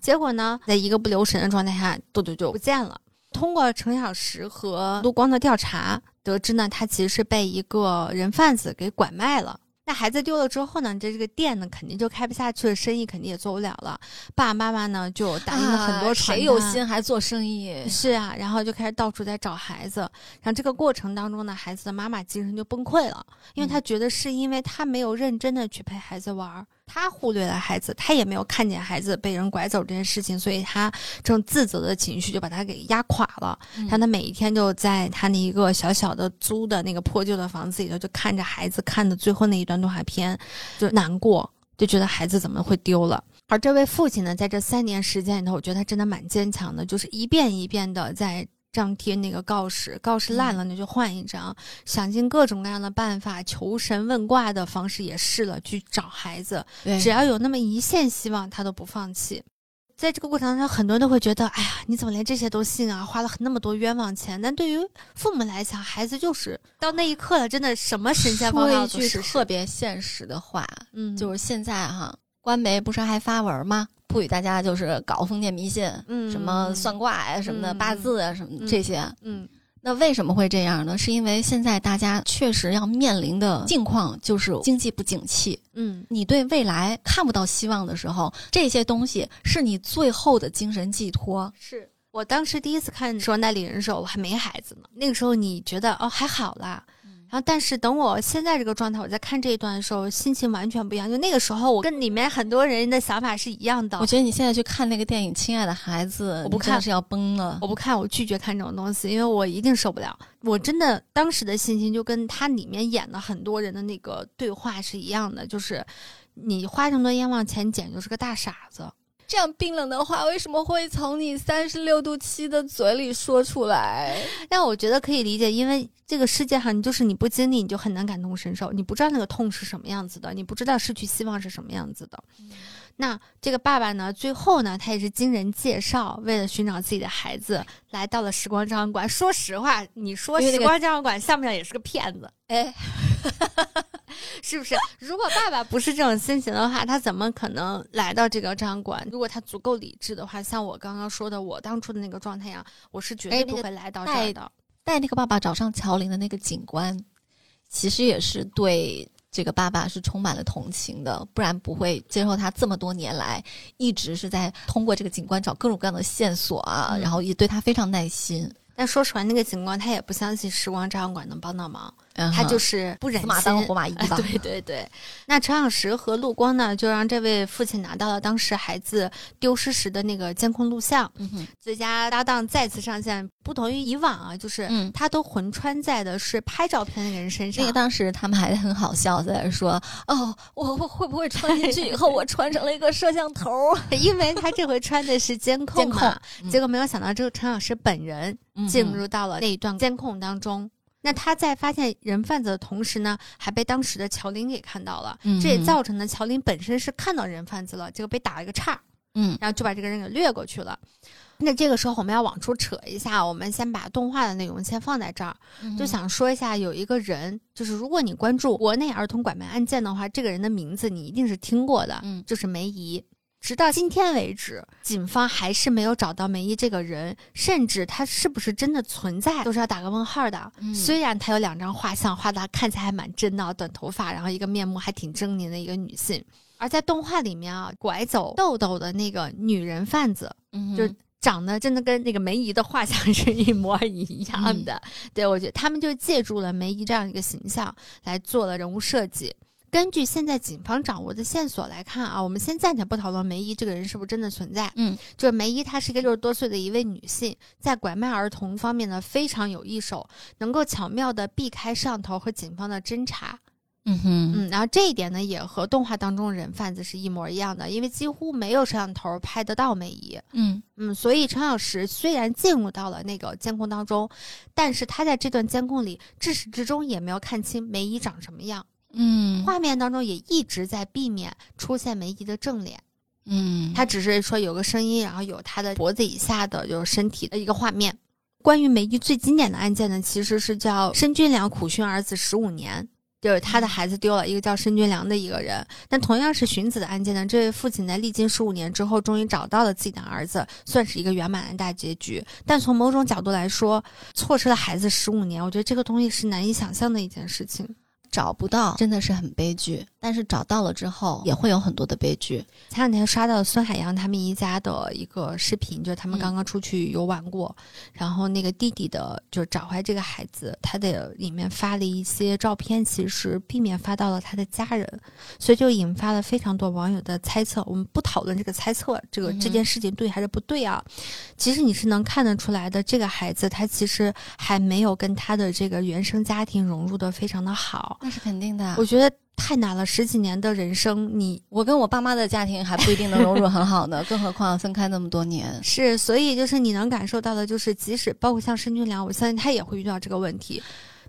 结果呢，在一个不留神的状态下，豆豆就不见了。通过程小时和陆光的调查，得知呢，他其实是被一个人贩子给拐卖了。那孩子丢了之后呢，这这个店呢肯定就开不下去了，生意肯定也做不了了。爸爸妈妈呢就打印了很多啊传单，谁有心还做生意？是啊，然后就开始到处在找孩子，然后这个过程当中呢，孩子的妈妈精神就崩溃了，因为她觉得是因为她没有认真的去陪孩子玩儿，她忽略了孩子，他也没有看见孩子被人拐走这件事情，所以他这种自责的情绪就把他给压垮了。嗯他每一天就在他那一个小小的租的那个破旧的房子里头，就看着孩子看的最后那一段动画片，就难过，就觉得孩子怎么会丢了。而这位父亲呢，在这三年时间里头，我觉得他真的蛮坚强的，就是一遍一遍的在张贴那个告示，告示烂了那就换一张，想尽各种各样的办法，求神问卦的方式也试了，去找孩子，只要有那么一线希望，他都不放弃。在这个过程当中，很多人都会觉得，哎呀，你怎么连这些都信啊？花了那么多冤枉钱。但对于父母来讲，孩子就是到那一刻了，真的什么神仙方说法一句都实施特别现实的话，嗯，就是现在哈，官媒不是还发文吗？呼吁大家就是搞封建迷信，嗯什么算卦呀、什么的，嗯八字啊什么这些。嗯那为什么会这样呢？是因为现在大家确实要面临的境况就是经济不景气，嗯你对未来看不到希望的时候，这些东西是你最后的精神寄托。是我当时第一次看说那里人的时候，我还没孩子呢。那个时候你觉得哦还好啦，然后但是等我现在这个状态，我在看这一段的时候，心情完全不一样。就那个时候，我跟里面很多人的想法是一样的我。觉得你现在去看那个电影《亲爱的孩子》，我不看是要崩了。我不看，我拒绝看这种东西，因为我一定受不了。我真的当时的心情就跟他里面演的很多人的那个对话是一样的，就是你花这么多冤枉钱，你简直就是个大傻子。这样冰冷的话，为什么会从你三十六度七的嘴里说出来？但我觉得可以理解，因为这个世界上，你就是你不经历，你就很难感同身受，你不知道那个痛是什么样子的，你不知道失去希望是什么样子的。那这个爸爸呢，最后呢，他也是经人介绍，为了寻找自己的孩子，来到了时光照相馆。说实话，你说时光照相馆像不像也是个骗子？哎，是不是？如果爸爸不是这种心情的话，他怎么可能来到这个照相馆？如果他足够理智的话，像我刚刚说的，我当初的那个状态样，我是绝对不会来到这儿的。带那个爸爸找上乔林的那个警官，其实也是对这个爸爸是充满了同情的，不然不会接受他这么多年来一直是在通过这个警官找各种各样的线索啊，然后也对他非常耐心。但说实话，那个警官他也不相信时光照相馆能帮到忙。他就是不忍心，马当活马医吧。对对对，那陈小石和陆光呢，就让这位父亲拿到了当时孩子丢失时的那个监控录像。最佳搭档再次上线，不同于以往啊，就是他都魂穿在的是拍照片那个人身上。那个当时他们还很好笑，在说：“哦，我我会不会穿进去以后，我穿成了一个摄像头？因为他这回穿的是监控嘛。结果没有想到，这个陈老师本人进入到了那一段监控当中。”那他在发现人贩子的同时呢，还被当时的乔林给看到了，这也造成了乔林本身是看到人贩子了，结果被打了一个岔，嗯，然后就把这个人给掠过去了。那这个时候我们要往出扯一下，我们先把动画的内容先放在这儿，就想说一下，有一个人，就是如果你关注国内儿童拐卖案件的话，这个人的名字你一定是听过的，嗯，就是梅姨。直到今天为止，警方还是没有找到梅姨这个人，甚至他是不是真的存在，都是要打个问号的。虽然他有两张画像，画的看起来还蛮真的，短头发，然后一个面目还挺狰狞的一个女性。而在动画里面啊，拐走豆豆的那个女人贩子，就长得真的跟那个梅姨的画像是一模一样的。对我觉得他们就借助了梅姨这样一个形象来做了人物设计。根据现在警方掌握的线索来看啊，我们先暂且不讨论梅姨这个人是不是真的存在。嗯，就是梅姨，她是一个六十多岁的一位女性，在拐卖儿童方面呢非常有一手，能够巧妙的避开摄像头和警方的侦查。嗯哼，嗯，然后这一点呢也和动画当中人贩子是一模一样的，因为几乎没有摄像头拍得到梅姨。嗯嗯，所以陈小石虽然进入到了那个监控当中，但是他在这段监控里至始至终也没有看清梅姨长什么样。嗯，画面当中也一直在避免出现梅姨的正脸，嗯，他只是说有个声音，然后有他的脖子以下的就是身体的一个画面。关于梅姨最经典的案件呢，其实是叫申军良苦寻儿子十五年，就是他的孩子丢了一个叫申军良的一个人。但同样是寻子的案件呢，这位父亲在历经十五年之后，终于找到了自己的儿子，算是一个圆满的大结局。但从某种角度来说，错失了孩子十五年，我觉得这个东西是难以想象的一件事情。找不到真的是很悲剧，但是找到了之后也会有很多的悲剧。前两天刷到孙海洋他们一家的一个视频，就是他们刚刚出去游玩过，然后那个弟弟的就是找回这个孩子，他的里面发了一些照片，其实避免发到了他的家人，所以就引发了非常多网友的猜测。我们不讨论这个猜测，这个这件事情对还是不对啊？其实你是能看得出来的，这个孩子他其实还没有跟他的这个原生家庭融入的非常的好。那是肯定的，我觉得太难了。十几年的人生，你我跟我爸妈的家庭还不一定能融入很好呢，更何况分开那么多年。是，所以就是你能感受到的，就是即使包括像申军良，我相信他也会遇到这个问题。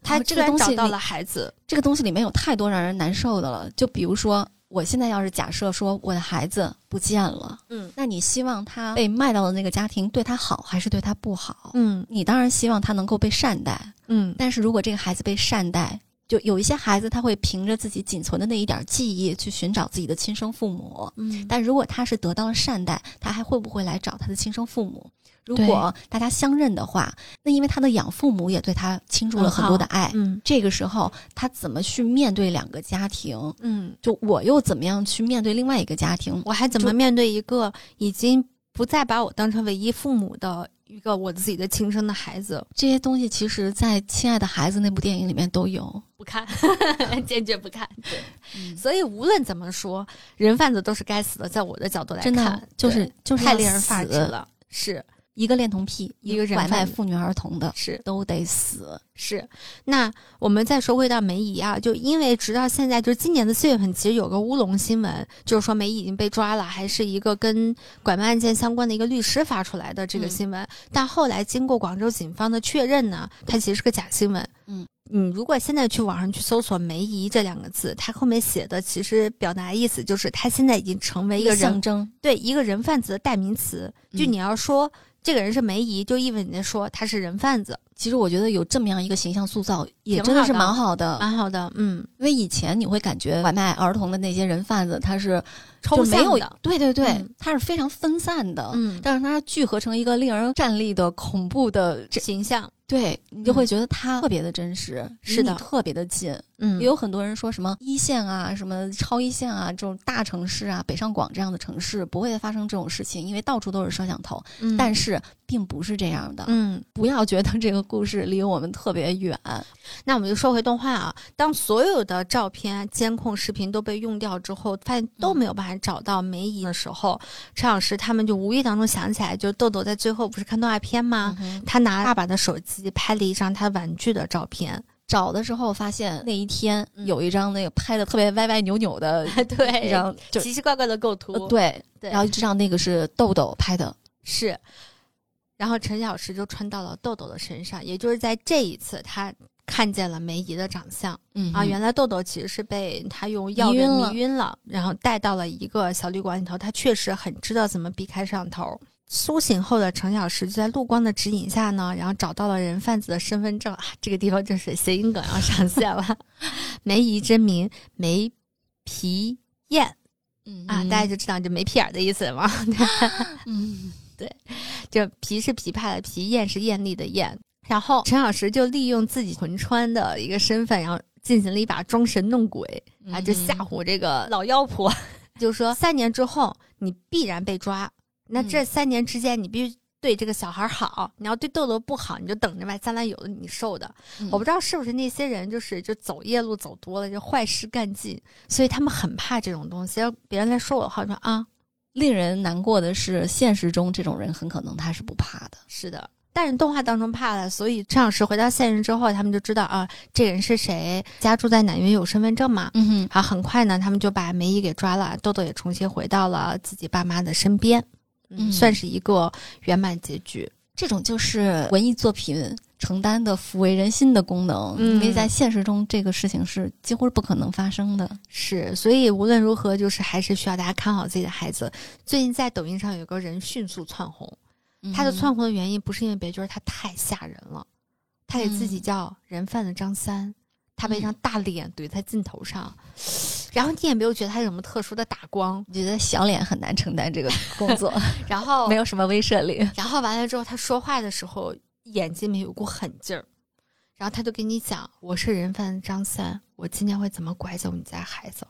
他这个东西找到了孩子，这个东西里面有太多让人难受的了。就比如说，我现在要是假设说我的孩子不见了，嗯，那你希望他被卖到的那个家庭对他好，还是对他不好？嗯，你当然希望他能够被善待，嗯，但是如果这个孩子被善待。就有一些孩子，他会凭着自己仅存的那一点记忆去寻找自己的亲生父母。嗯，但如果他是得到了善待，他还会不会来找他的亲生父母？如果大家相认的话，那因为他的养父母也对他倾注了很多的爱。嗯，这个时候他怎么去面对两个家庭？嗯，就我又怎么样去面对另外一个家庭？我还怎么面对一个已经不再把我当成唯一父母的？一个我自己的亲生的孩子，这些东西其实，在《亲爱的孩子》那部电影里面都有。不看，坚决不看。对，所以无论怎么说，人贩子都是该死的。在我的角度来看，就是就是太令人发指了。是。一个恋童癖，一个拐卖妇女儿童的，是都得死。是，那我们再说回到梅姨啊，就因为直到现在，就是今年的四月份，其实有个乌龙新闻，就是说梅姨已经被抓了，还是一个跟拐卖案件相关的一个律师发出来的这个新闻。但后来经过广州警方的确认呢，它其实是个假新闻。嗯。你如果现在去网上去搜索“梅姨”这两个字，它后面写的其实表达意思就是，他现在已经成为一个象征，对一个人贩子的代名词。就你要说这个人是梅姨，就意味着说他是人贩子，其实我觉得有这么样一个形象塑造，也真的是蛮好的。蛮好的，嗯，因为以前你会感觉拐卖儿童的那些人贩子，他是抽有象的，对对对，嗯他是非常分散的。嗯，但是他聚合成一个令人站立的恐怖的，形象，对你就会觉得他特别的真实，是的特别的近。嗯也有很多人说什么一线啊、什么超一线啊这种大城市啊，北上广这样的城市不会发生这种事情，因为到处都是摄像头。嗯但是并不是这样的，嗯，不要觉得这个故事离我们特别远。那我们就说回动画啊，当所有的照片、监控视频都被用掉之后，发现都没有办法找到梅姨的时候，陈老师他们就无意当中想起来，就豆豆在最后不是看动画片吗？嗯他拿爸爸的手机拍了一张他玩具的照片，找的时候发现那一天嗯有一张那个拍的特别歪歪扭扭的 对一张，奇奇怪怪的构图，呃对，对然后这张那个是豆豆拍的，是。然后陈小石就穿到了豆豆的身上，也就是在这一次，他看见了梅姨的长相。嗯啊，原来豆豆其实是被他用药给迷晕了迷晕了，然后带到了一个小旅馆里头。他确实很知道怎么避开摄像头。苏醒后的程小石就在陆光的指引下呢，然后找到了人贩子的身份证啊，这个地方就是谐音梗要上线了。梅姨真名梅皮燕嗯啊，大家就知道这没屁眼儿的意思嘛。嗯就皮是琵琶的皮，艳是艳丽的艳。然后陈小石就利用自己魂穿的一个身份，然后进行了一把装神弄鬼啊，就吓唬这个老妖婆，就说三年之后你必然被抓，那这三年之间你必须。对这个小孩好，你要对豆豆不好，你就等着吧，将来有的你受的。嗯我不知道是不是那些人就是就走夜路走多了，就坏事干尽，所以他们很怕这种东西。要别人来说我的话，说啊，令人难过的是，现实中这种人很可能他是不怕的。是的，但是动画当中怕了，所以陈老师回到现实之后，他们就知道啊，这人是谁，家住在哪，因为有身份证嘛。嗯哼，好，很快呢，他们就把梅姨给抓了，豆豆也重新回到了自己爸妈的身边，嗯算是一个圆满结局。这种就是文艺作品承担的抚慰人心的功能，嗯因为在现实中这个事情是几乎是不可能发生的。是，所以无论如何，就是还是需要大家看好自己的孩子。最近在抖音上有个人迅速窜红，他的窜红的原因不是因为别，就是他太吓人了。他给自己嗯叫人贩子张三，他被一嗯张大脸怼在镜头上，然后你也没有觉得他有什么特殊的打光，你觉得小脸很难承担这个 工作，然后没有什么威慑力。然后完了之后，他说话的时候眼睛里面有股狠劲儿，然后他就跟你讲：“我是人贩子张三，我今天会怎么拐走你家孩子。”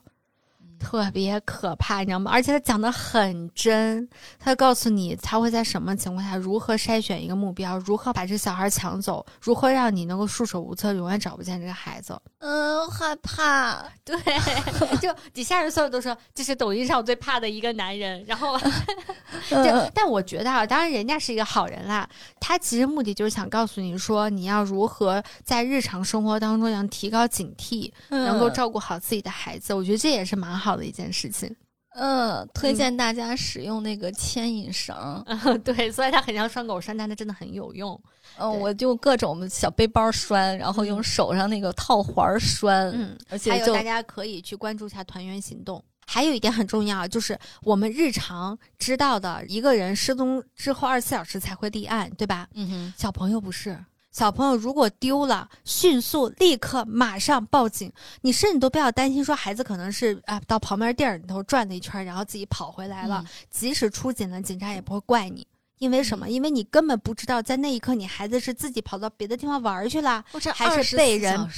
特别可怕，你知道吗？而且他讲的很真，他告诉你他会在什么情况下如何筛选一个目标，如何把这小孩抢走，如何让你能够束手无策，永远找不见这个孩子。嗯，害怕。对，就底下人所有都说这是抖音上我最怕的一个男人，然后 嗯对，但我觉得啊，当然人家是一个好人啦，他其实目的就是想告诉你说，你要如何在日常生活当中要提高警惕，能够照顾好自己的孩子。我觉得这也是蛮好的一件事情。嗯，推荐大家使用那个牵引绳。嗯，对，虽然它很像拴狗绳，但它真的很有用。嗯，对我就各种小背包拴，然后用手上那个套环拴，嗯，而且还有大家可以去关注一下团圆行动。还有一点很重要，就是我们日常知道的，一个人失踪之后二十四小时才会立案，对吧？嗯哼，小朋友不是，小朋友如果丢了，迅速立刻马上报警。你甚至都不要担心说孩子可能是啊到旁边店里头转了一圈，然后自己跑回来了。嗯即使出警了，警察也不会怪你。因为什么？嗯因为你根本不知道，在那一刻你孩子是自己跑到别的地方玩儿去了，还是被人，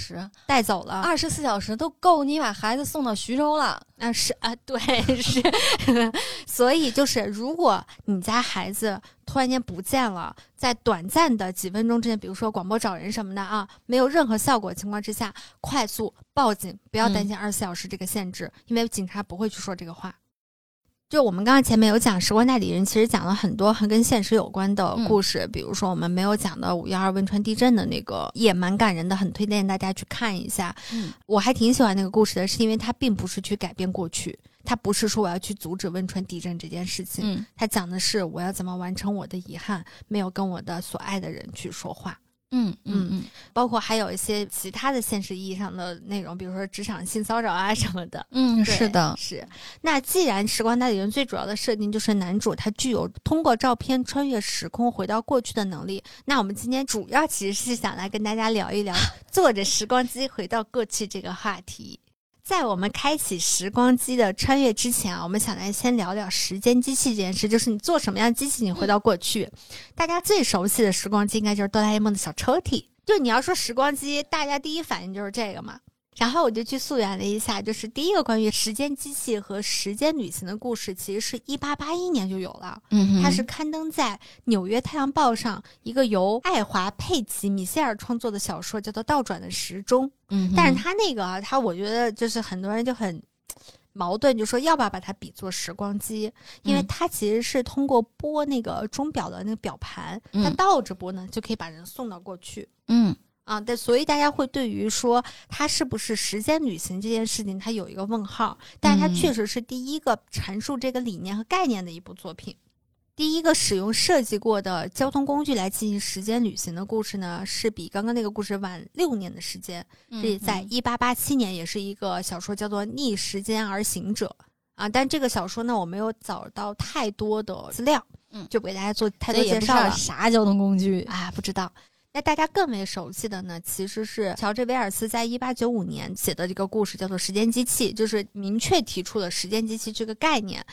带走了。二十四小时都够你把孩子送到徐州了。啊，是啊，对，是，所以就是，如果你家孩子突然间不见了，在短暂的几分钟之内，比如说广播找人什么的啊，没有任何效果情况之下，快速报警，不要担心二十四小时这个限制，因为警察不会去说这个话。就我们刚刚前面有讲《时光代理人》，其实讲了很多很跟现实有关的故事，比如说我们没有讲的五幺二汶川地震的那个，也蛮感人的，很推荐大家去看一下。嗯我还挺喜欢那个故事的，是因为它并不是去改变过去，它不是说我要去阻止汶川地震这件事情，嗯它讲的是我要怎么完成我的遗憾，没有跟我的所爱的人去说话。嗯嗯嗯，包括还有一些其他的现实意义上的内容，比如说职场性骚扰啊什么的。嗯，是的，是。那既然时光代理人最主要的设定就是男主他具有通过照片穿越时空回到过去的能力，那我们今天主要其实是想来跟大家聊一聊坐着时光机回到过去这个话题。在我们开启时光机的穿越之前啊，我们想来先聊聊时间机器这件事，就是你做什么样的机器，你回到过去。大家最熟悉的时光机应该就是哆啦 A 梦的小抽屉。就你要说时光机，大家第一反应就是这个嘛。然后我就去溯源了一下，就是第一个关于时间机器和时间旅行的故事，其实是一八八一年就有了。嗯哼，它是刊登在《纽约太阳报》上一个由爱华·佩奇·米歇尔创作的小说，叫做《倒转的时钟》。嗯，但是他那个啊，他我觉得就是很多人就很矛盾，就说要不要把它比作时光机，因为嗯它其实是通过拨那个钟表的那个表盘，它嗯倒着拨呢，就可以把人送到过去。嗯啊，但所以大家会对于说他是不是时间旅行这件事情，他有一个问号。但是它嗯确实是第一个阐述这个理念和概念的一部作品。第一个使用设计过的交通工具来进行时间旅行的故事呢，是比刚刚那个故事晚六年的时间，嗯是在一八八七年，也是一个小说叫做《逆时间而行者》啊。但这个小说呢，我没有找到太多的资料，嗯就不给大家做太多介绍了。啥交通工具。啊，不知道。那大家更为熟悉的呢，其实是乔治·威尔斯在一八九五年写的这个故事，叫做《时间机器》，就是明确提出了时间机器这个概念，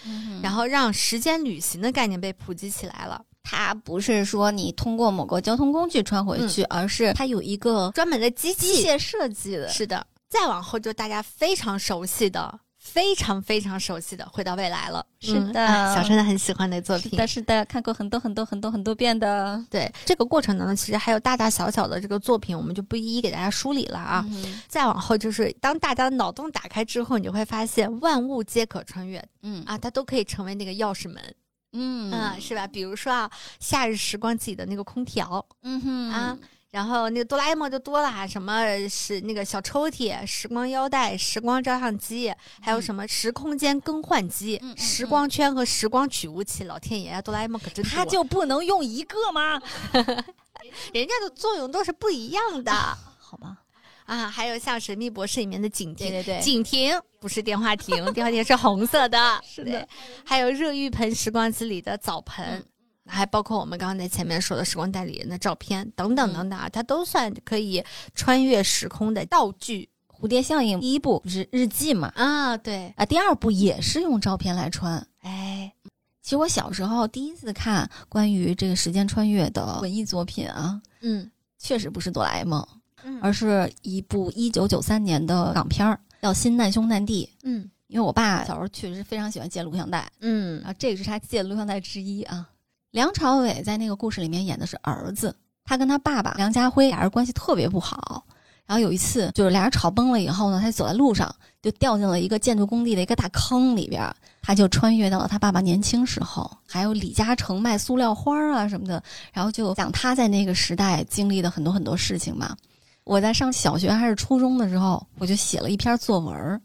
然后后让时间旅行的概念被普及起来了。它不是说你通过某个交通工具穿回去，而是它有一个专门的机器机械设计的。是的。再往后就大家非常熟悉的、非常非常熟悉的《回到未来》了。是的。啊小陈很喜欢的作品。是的，是的，看过很多很多很多很多遍的。对这个过程当中，其实还有大大小小的这个作品，我们就不一一给大家梳理了啊。嗯再往后就是，当大家脑洞打开之后，你就会发现万物皆可穿越。嗯。啊，它都可以成为那个钥匙门，嗯。嗯，是吧？比如说啊，夏日时光机里的那个空调。嗯哼。啊，然后那个哆啦 A 梦就多了，什么是那个小抽屉、时光腰带、时光照相机，还有什么时空间更换机、时光圈和时光取物器。老天爷啊，哆啦 A 梦可真多它就不能用一个吗？人家的作用都是不一样的 好吧，啊。还有像《神秘博士》里面的警亭，对对对，警亭不是电话亭，电话亭是红色的。是的对，还有热浴盆时光机里的澡盆，嗯还包括我们刚刚在前面说的时光代理人的照片等等等等啊，它都算可以穿越时空的道具蝴蝶效应第一部是日记嘛，啊。对，啊，第二部也是用照片来穿。哎，其实我小时候第一次看关于这个时间穿越的文艺作品啊，嗯确实不是哆啦 A 梦，嗯而是一部一九九三年的港片儿，叫《新难兄难弟》。嗯因为我爸小时候确实非常喜欢借录像带，嗯然后这个是他借的录像带之一啊。梁朝伟在那个故事里面演的是儿子，他跟他爸爸梁家辉俩人关系特别不好。然后有一次，就是俩人吵崩了以后呢，他走在路上就掉进了一个建筑工地的一个大坑里边，他就穿越到了他爸爸年轻时候，还有李嘉诚卖塑料花啊什么的，然后就讲他在那个时代经历的很多很多事情嘛。我在上小学还是初中的时候，我就写了一篇作文，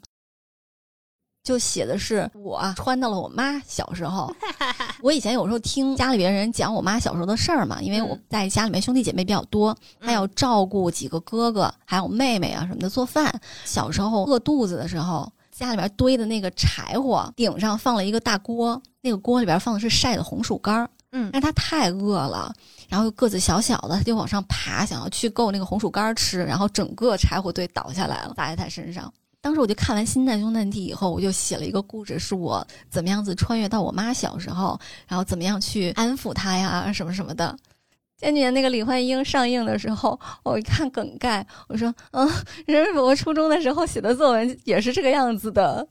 就写的是我穿到了我妈小时候。我以前有时候听家里边人讲我妈小时候的事儿嘛，因为我在家里面兄弟姐妹比较多，还要照顾几个哥哥，还有妹妹啊什么的做饭。小时候饿肚子的时候，家里边堆的那个柴火顶上放了一个大锅，那个锅里边放的是晒的红薯干儿。嗯但是他太饿了，然后个子小小的，他就往上爬，想要去够那个红薯干儿吃，然后整个柴火堆倒下来了，砸在他身上。当时我就看完《新难兄难弟》以后，我就写了一个故事，是我怎么样子穿越到我妈小时候，然后怎么样去安抚她呀，什么什么的。前几年那个李焕英上映的时候，我一看梗概，我说，嗯，人为我初中的时候写的作文也是这个样子的。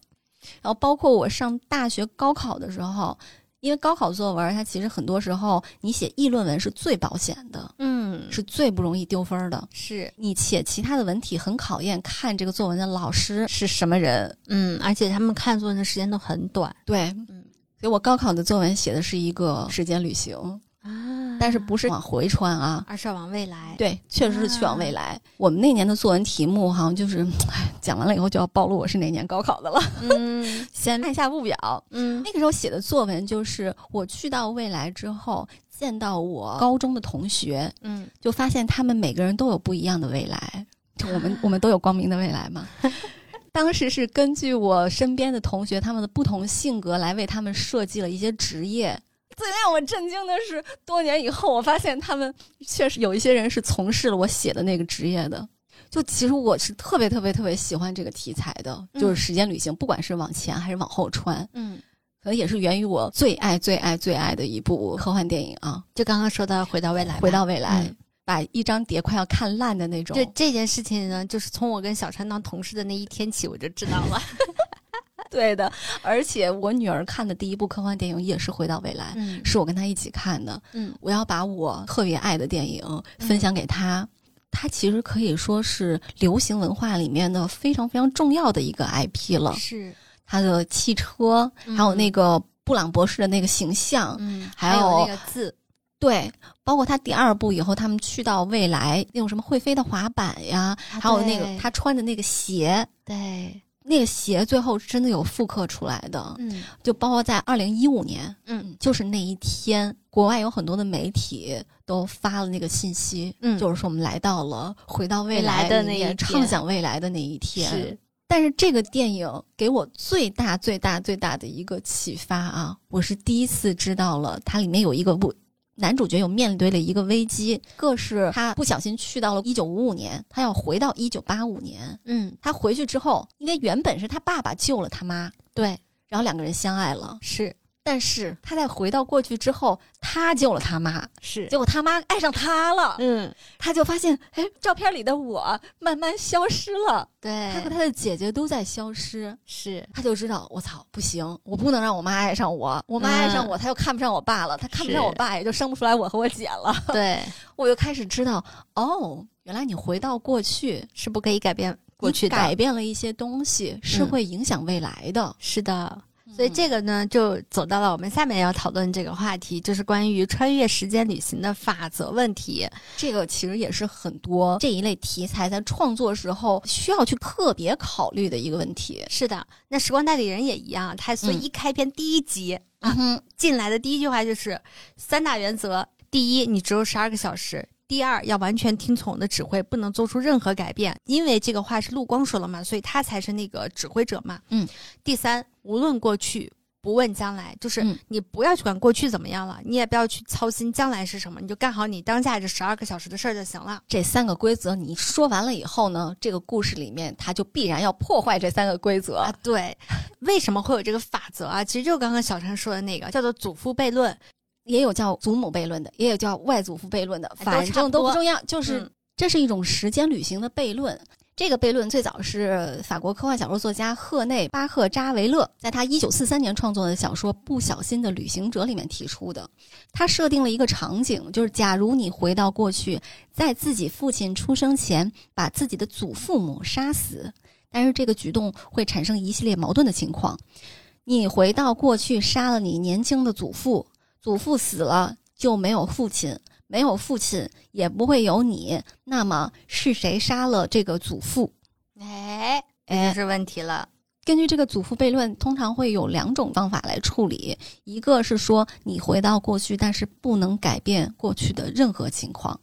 然后包括我上大学高考的时候，因为高考作文它其实很多时候你写议论文是最保险的，嗯是最不容易丢分的。是你且其他的文体很考验看这个作文的老师是什么人。嗯，而且他们看作文的时间都很短对，嗯所以我高考的作文写的是一个时间旅行，啊但是不是往回穿啊。而是往未来。对，确实是去往未来。我们那年的作文题目好像就是，哎，讲完了以后就要暴露我是哪年高考的了。嗯 先看一下物表。嗯那个时候写的作文就是我去到未来之后，见到我高中的同学，嗯，就发现他们每个人都有不一样的未来。就我们 我们都有光明的未来嘛。当时是根据我身边的同学他们的不同性格来为他们设计了一些职业。最让我震惊的是，多年以后我发现他们确实有一些人是从事了我写的那个职业的。就其实我是特别特别特别喜欢这个题材的，就是时间旅行，不管是往前还是往后穿，嗯，可能也是源于我最爱最爱最爱的一部科幻电影啊。就刚刚说到回到未来，回到未来，嗯把一张碟快要看烂的那种。这这件事情呢，就是从我跟小川当同事的那一天起，我就知道了。对的，而且我女儿看的第一部科幻电影也是《回到未来》，嗯是我跟她一起看的。嗯我要把我特别爱的电影分享给她。她其实可以说是流行文化里面的非常非常重要的一个 IP 了。是，它的汽车，嗯还有那个布朗博士的那个形象，嗯，还有有那个字，对，包括他第二部以后，他们去到未来那种什么会飞的滑板呀，还有那个他穿的那个鞋，对，那个鞋最后真的有复刻出来的，嗯。就包括在二零一五年，嗯。就是那一天，国外有很多的媒体都发了那个信息，嗯。就是说我们来到了回到未未来的那一天。畅想未来的那一天。是，但是这个电影给我最大、最大、最大的一个启发啊，我是第一次知道了它里面有一个不。男主角有面对了一个危机，个是他不小心去到了一九五五年，他要回到一九八五年。嗯他回去之后，因为原本是他爸爸救了他妈，对，然后两个人相爱了。是但是他在回到过去之后，他救了他妈，是，结果他妈爱上他了。嗯他就发现，哎，照片里的我慢慢消失了，对，他和他的姐姐都在消失。是他就知道，我操，不行，我不能让我妈爱上我，我妈爱上我，她又看不上我爸了，他看不上我爸，也就生不出来我和我姐了。对，我就开始知道，哦，原来你回到过去，是不可以改变过去的，改变了一些东西，是嗯会影响未来的。是的。所以这个呢，就走到了我们下面要讨论这个话题，就是关于穿越时间旅行的法则问题。这个其实也是很多这一类题材在创作时候需要去特别考虑的一个问题。是的，那时光代理人也一样，他所以嗯一开篇第一集、嗯哼，进来的第一句话就是三大原则：第一，你只有十二个小时；第二，要完全听从我的指挥，不能做出任何改变。因为这个话是陆光说了嘛，所以他才是那个指挥者嘛。嗯。第三，无论过去。不问将来，就是嗯你不要去管过去怎么样了，你也不要去操心将来是什么，你就干好你当下这十二个小时的事儿就行了。这三个规则你说完了以后呢，这个故事里面它就必然要破坏这三个规则。啊，对，为什么会有这个法则啊？其实就刚刚小陈说的那个，叫做祖父悖论。也有叫祖母悖论的，也有叫外祖父悖论的，反正都不重要，就是、嗯这是一种时间旅行的悖论。这个悖论最早是法国科幻小说作家赫内·巴赫扎维勒在他1943年创作的小说《不小心的旅行者》里面提出的。他设定了一个场景，就是假如你回到过去，在自己父亲出生前把自己的祖父母杀死，但是这个举动会产生一系列矛盾的情况。你回到过去杀了你年轻的祖父，祖父死了就没有父亲，没有父亲也不会有你。那么是谁杀了这个祖父？哎，这哎就是问题了。根据这个祖父悖论，通常会有两种方法来处理。一个是说你回到过去，但是不能改变过去的任何情况，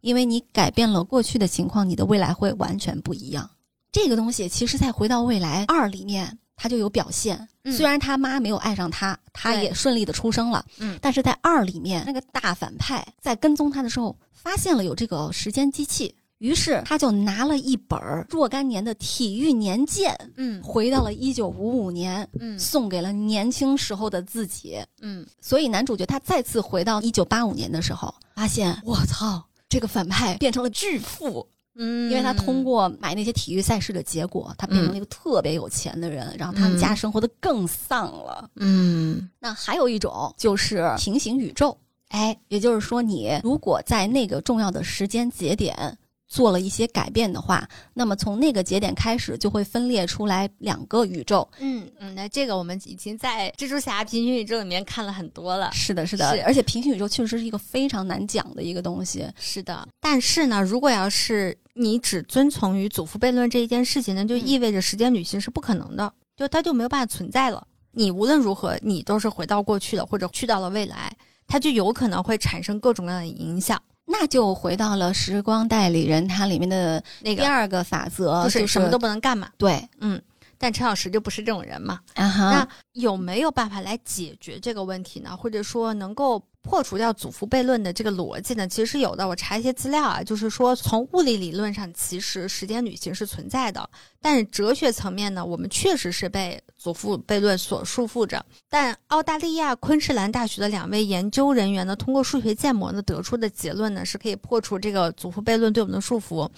因为你改变了过去的情况，你的未来会完全不一样。这个东西其实在《回到未来二》里面，它就有表现。嗯。虽然他妈没有爱上他，他也顺利的出生了，嗯。但是在二里面，那个大反派在跟踪他的时候，发现了有这个时间机器，于是他就拿了一本若干年的体育年鉴，嗯。回到了一九五五年，嗯。送给了年轻时候的自己。嗯，所以男主角他再次回到一九八五年的时候，发现我操，这个反派变成了巨富，嗯因为他通过买那些体育赛事的结果，他变成了一个特别有钱的人，然后他们家生活的更丧了。嗯。那还有一种就是平行宇宙，哎，也就是说，你如果在那个重要的时间节点做了一些改变的话，那么从那个节点开始就会分裂出来两个宇宙。嗯嗯，那这个我们已经在蜘蛛侠平行宇宙里面看了很多了。是的，是的，是而且平行宇宙确实是一个非常难讲的一个东西。是的，但是呢，如果要是你只遵从于祖父悖论这一件事情那，就嗯意味着时间旅行是不可能的，就它就没有办法存在了。你无论如何，你都是回到过去的，或者去到了未来。它就有可能会产生各种各样的影响。那就回到了时光代理人它里面的那个第二个法则，就是什么都不能干嘛。对，嗯，但陈老师就不是这种人嘛。那，有没有办法来解决这个问题呢？或者说能够破除掉祖父悖论的这个逻辑呢？其实是有的。我查一些资料啊，就是说从物理理论上，其实时间旅行是存在的，但是哲学层面呢，我们确实是被祖父悖论所束缚着。但澳大利亚昆士兰大学的两位研究人员呢，通过数学建模呢得出的结论呢，是可以破除这个祖父悖论对我们的束缚。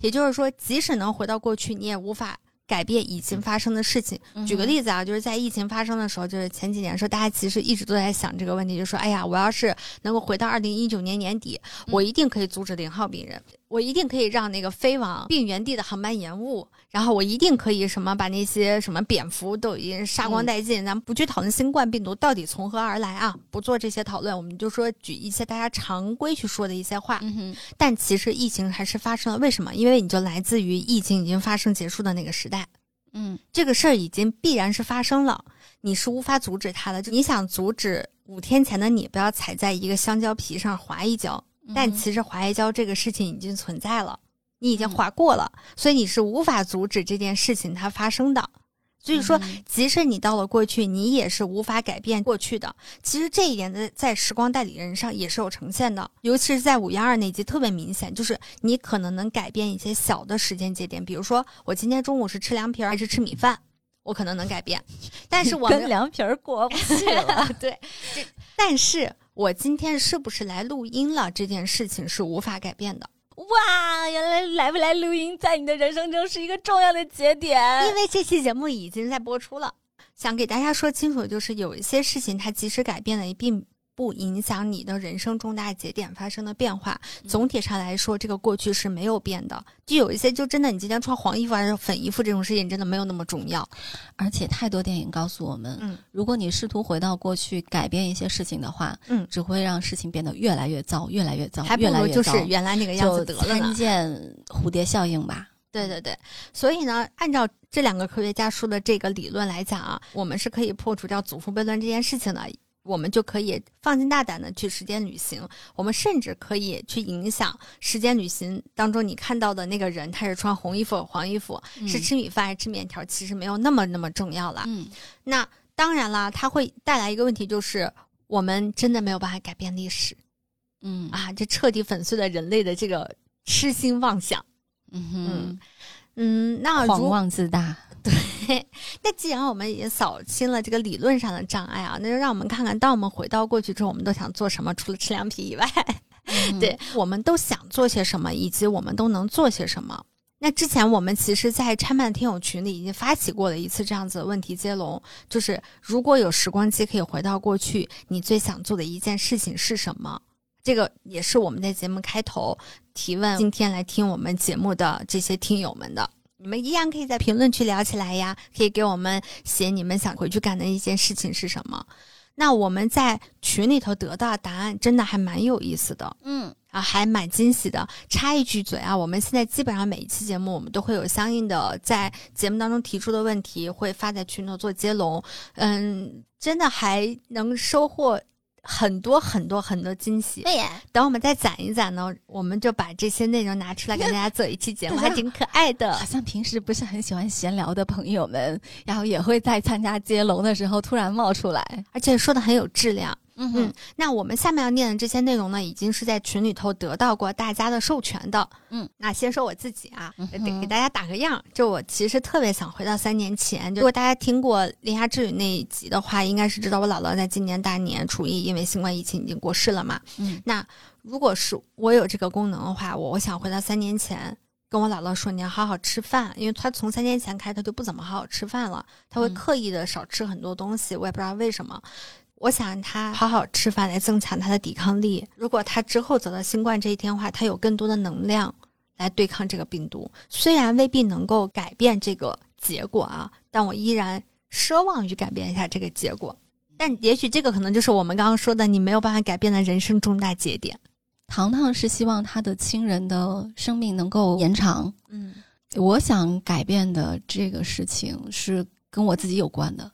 也就是说，即使能回到过去，你也无法。改变已经发生的事情。举个例子啊，就是在疫情发生的时候，就是前几年的时候，大家其实一直都在想这个问题，就说：哎呀，我要是能够回到二零一九年年底，我一定可以阻止零号病人，我一定可以让那个飞往病原地的航班延误，然后我一定可以什么把那些什么蝙蝠都已经杀光殆尽。咱们不去讨论新冠病毒到底从何而来啊，不做这些讨论，我们就说举一些大家常规去说的一些话。嗯，但其实疫情还是发生了，为什么？因为你就来自于疫情已经发生结束的那个时代。嗯这个事儿已经必然是发生了，你是无法阻止它的。就你想阻止五天前的你不要踩在一个香蕉皮上滑一跤，但嗯其实滑一跤这个事情已经存在了，你已经滑过了，所以你是无法阻止这件事情它发生的。所以说，嗯即使你到了过去，你也是无法改变过去的。其实这一点在在时光代理人上也是有呈现的，尤其是在五幺二那集特别明显，就是你可能能改变一些小的时间节点，比如说我今天中午是吃凉皮儿还是吃米饭，我可能能改变，但是我跟凉皮儿过不去了。对，但是我今天是不是来录音了这件事情是无法改变的，哇，原来来不来录音，在你的人生中是一个重要的节点。因为这期节目已经在播出了。想给大家说清楚，就是有一些事情它即使改变了，也并不影响你的人生重大节点发生的变化。总体上来说，这个过去是没有变的。就有一些，就真的你今天穿黄衣服还是粉衣服这种事情，真的没有那么重要。而且太多电影告诉我们，嗯如果你试图回到过去改变一些事情的话，嗯，只会让事情变得越来越糟，越来越糟，还不。如就是原来那个样子得了就参呢。见蝴蝶效应吧。对对对，所以呢，按照这两个科学家说的这个理论来讲啊，我们是可以破除掉祖父悖论这件事情的。我们就可以放心大胆的去时间旅行，我们甚至可以去影响时间旅行当中你看到的那个人，他是穿红衣服、黄衣服，是吃米饭还是吃面条，其实没有那么那么重要了。嗯那当然啦，它会带来一个问题，就是我们真的没有办法改变历史嗯啊，这彻底粉碎了人类的这个痴心妄想。嗯哼，嗯，那狂如妄自大。那既然我们已经扫清了这个理论上的障碍啊，那就让我们看看，当我们回到过去之后，我们都想做什么？除了吃凉皮以外，嗯 对我们都想做些什么，以及我们都能做些什么。那之前我们其实，在拆漫听友群里已经发起过了一次这样子的问题接龙，就是如果有时光机可以回到过去，你最想做的一件事情是什么？这个也是我们在节目开头提问，今天来听我们节目的这些听友们的。你们一样可以在评论区聊起来呀，可以给我们写你们想回去干的一件事情是什么。那我们在群里头得到的答案真的还蛮有意思的嗯啊，还蛮惊喜的。插一句嘴啊，我们现在基本上每一期节目，我们都会有相应的在节目当中提出的问题，会发在群头做接龙。嗯，真的还能收获很多很多很多惊喜。等我们再攒一攒呢，我们就把这些内容拿出来给大家做一期节目，还挺可爱的好。像平时不是很喜欢闲聊的朋友们，然后也会在参加接龙的时候突然冒出来。而且说的很有质量。嗯嗯，那我们下面要念的这些内容呢，已经是在群里头得到过大家的授权的。嗯，那先说我自己啊，嗯哼给给大家打个样，就我其实特别想回到三年前。就如果大家听过《铃芽之旅》那一集的话，应该是知道我姥姥在今年大年初一因为新冠疫情已经过世了嘛。嗯，那如果是我有这个功能的话，我我想回到三年前。跟我姥姥说，你要好好吃饭，因为她从三年前开始，她就不怎么好好吃饭了，她会嗯刻意的少吃很多东西，我也不知道为什么。我想让他好好吃饭来增强他的抵抗力。如果他之后走到新冠这一天的话，他有更多的能量来对抗这个病毒。虽然未必能够改变这个结果啊，但我依然奢望于改变一下这个结果。但也许这个可能就是我们刚刚说的，你没有办法改变的人生重大节点。糖糖是希望他的亲人的生命能够延长。嗯我想改变的这个事情是跟我自己有关的。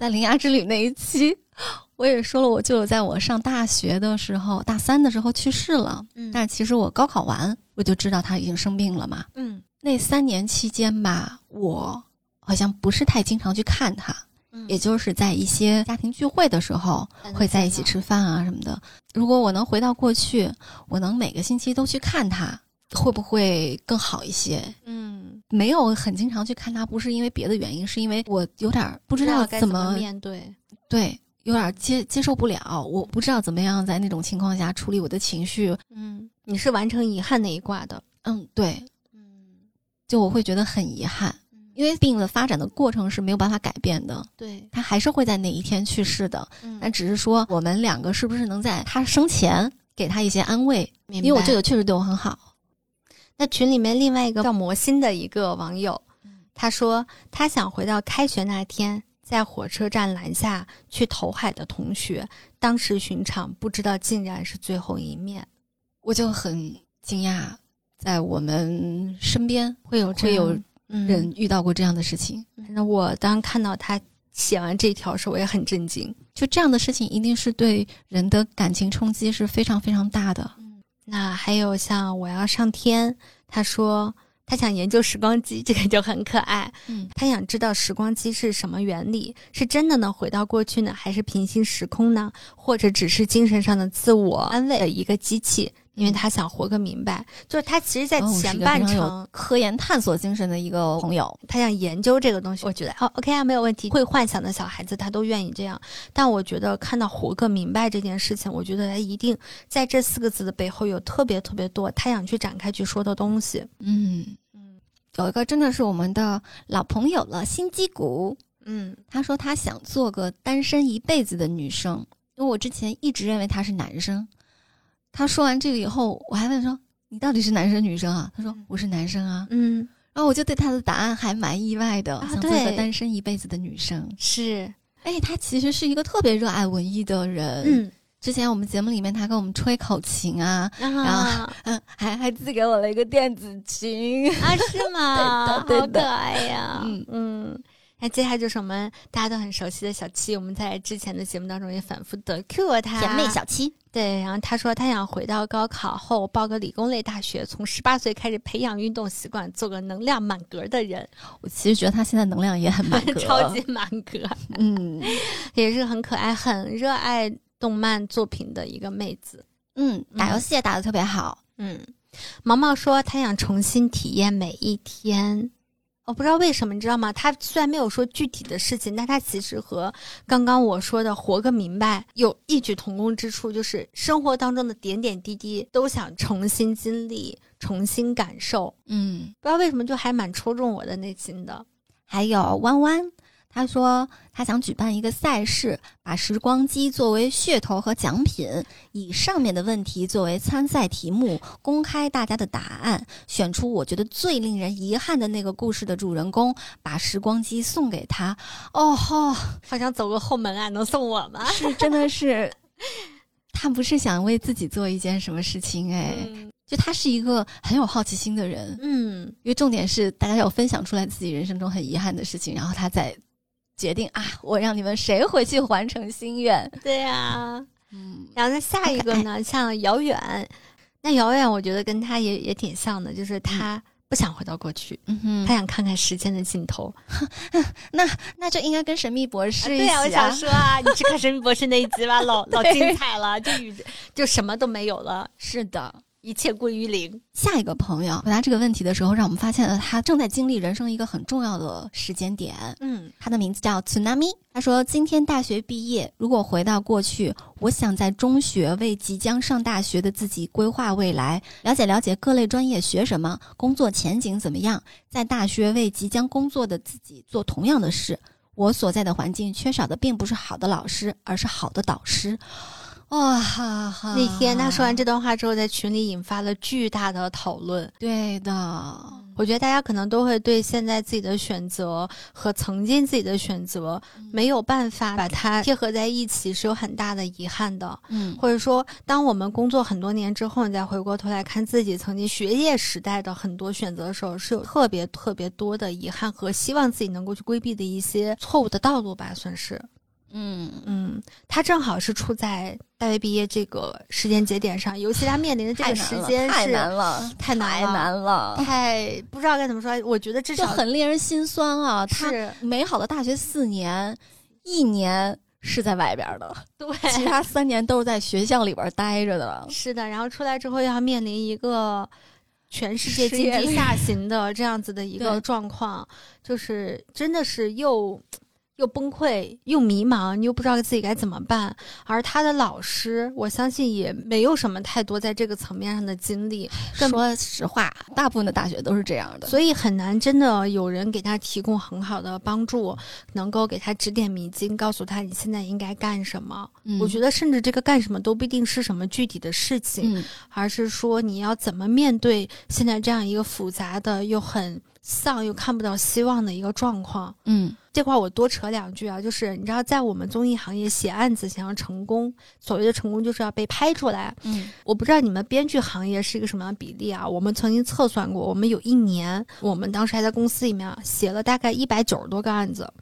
在《铃芽之旅》那一期，我也说了，我舅舅在我上大学的时候，大三的时候去世了。嗯但其实我高考完，我就知道他已经生病了嘛。嗯那三年期间吧，我好像不是太经常去看他，嗯也就是在一些家庭聚会的时候会在一起吃饭啊什么的。如果我能回到过去，我能每个星期都去看他，会不会更好一些？嗯，没有很经常去看他，不是因为别的原因，是因为我有点儿不知道该怎么面对。对，有点儿接接受不了，我不知道怎么样在那种情况下处理我的情绪。嗯，你是完成遗憾那一卦的。嗯，对，嗯就我会觉得很遗憾，因为病的发展的过程是没有办法改变的，对，他还是会在哪一天去世的。嗯但只是说我们两个是不是能在他生前给他一些安慰，因为我舅舅确实对我很好。那群里面另外一个叫魔心的一个网友，他说他想回到开学那天，在火车站拦下去投海的同学，当时寻常，不知道竟然是最后一面。我就很惊讶，在我们身边会有会有人人遇到过这样的事情。那我当看到他写完这条时，我也很震惊。就这样的事情，一定是对人的感情冲击是非常非常大的。那还有像我要上天，他说他想研究时光机，这个就很可爱。嗯，他想知道时光机是什么原理，是真的能回到过去呢，还是平行时空呢？或者只是精神上的自我安慰的一个机器？因为他想活个明白，就是他其实，在前半程，科研探索精神的一个朋友。他想研究这个东西，我觉得哦，OK 啊，没有问题。会幻想的小孩子，他都愿意这样。但我觉得看到活个明白这件事情，我觉得他一定在这四个字的背后有特别特别多他想去展开去说的东西。嗯嗯有一个真的是我们的老朋友了，心机谷。嗯他说他想做个单身一辈子的女生，因为我之前一直认为他是男生。他说完这个以后，我还问说：“你到底是男生女生啊？”他说：“我是男生啊。嗯，”然后我就对他的答案还蛮意外的，啊想做一个单身一辈子的女生。是，哎，他其实是一个特别热爱文艺的人。，嗯之前我们节目里面他跟我们吹口琴啊，啊 嗯，还还寄给我了一个电子琴。啊，是吗？对的对的好可爱呀。嗯嗯。那接下来就是我们大家都很熟悉的小七，我们在之前的节目当中也反复的 Q 过她。甜妹小七，对，然后她说她想回到高考后报个理工类大学，从十八岁开始培养运动习惯，做个能量满格的人，我其实觉得她现在能量也很满格，超级满格，嗯 也是很可爱、很热爱动漫作品的一个妹子。嗯，打游戏也打得特别好。嗯，毛毛说他想重新体验每一天。我不知道为什么，你知道吗？他虽然没有说具体的事情，但他其实和刚刚我说的活个明白有异曲同工之处，就是生活当中的点点滴滴都想重新经历、重新感受。嗯，不知道为什么，就还蛮戳中我的内心的。还有弯弯，他说他想举办一个赛事，把时光机作为噱头和奖品，以上面的问题作为参赛题目，公开大家的答案，选出我觉得最令人遗憾的那个故事的主人公，把时光机送给他。哦吼，好想走个后门啊，能送我吗？是真的是，他不是想为自己做一件什么事情哎，嗯就他是一个很有好奇心的人。嗯，因为重点是大家要分享出来自己人生中很遗憾的事情，然后他再决定啊，我让你们谁回去完成心愿。对呀、嗯，然后那下一个呢，像遥远，那遥远我觉得跟他也也挺像的，就是他不想回到过去，嗯哼。他想看看时间的尽头。那那就应该跟神秘博士一起、对呀、我想说啊，你去看《神秘博士》那一集吧，老 老精彩了，就宇就什么都没有了，是的。一切归于零。下一个朋友回答这个问题的时候，让我们发现了他正在经历人生一个很重要的时间点。嗯他的名字叫 Tsunami。他说：“今天大学毕业，如果回到过去，我想在中学为即将上大学的自己规划未来，了解了解各类专业学什么，工作前景怎么样，在大学为即将工作的自己做同样的事。我所在的环境缺少的并不是好的老师，而是好的导师。”哇哈哈！那天他说完这段话之后，在群里引发了巨大的讨论。对的，我觉得大家可能都会对现在自己的选择和曾经自己的选择没有办法把它贴合在一起，是有很大的遗憾的。嗯或者说，当我们工作很多年之后，你再回过头来看自己曾经学业时代的很多选择的时候，是有特别特别多的遗憾和希望自己能够去规避的一些错误的道路吧，算是。嗯嗯，他正好是处在大学毕业这个时间节点上，尤其他面临的这个时间太难了，太难太了难了，太不知道该怎么说。我觉得这就少很令人心酸啊！他是美好的大学四年，一年是在外边儿的，对，其他三年都是在学校里边儿待着的。是的。然后出来之后要面临一个全世界经济 下行的这样子的一个状况，就是真的是又。又崩溃，又迷茫，你又不知道自己该怎么办。而他的老师，我相信也没有什么太多在这个层面上的经历，说实话，大部分的大学都是这样的。所以很难真的有人给他提供很好的帮助，能够给他指点迷津，告诉他你现在应该干什么。嗯我觉得，甚至这个干什么都不一定是什么具体的事情，嗯，而是说你要怎么面对现在这样一个复杂的又很丧又看不到希望的一个状况。嗯这块儿我多扯两句啊，就是你知道，在我们综艺行业写案子想要成功，所谓的成功就是要被拍出来。嗯我不知道你们编剧行业是一个什么样的比例啊？我们曾经测算过，我们有一年，我们当时还在公司里面啊写了大概一百九十多个案子，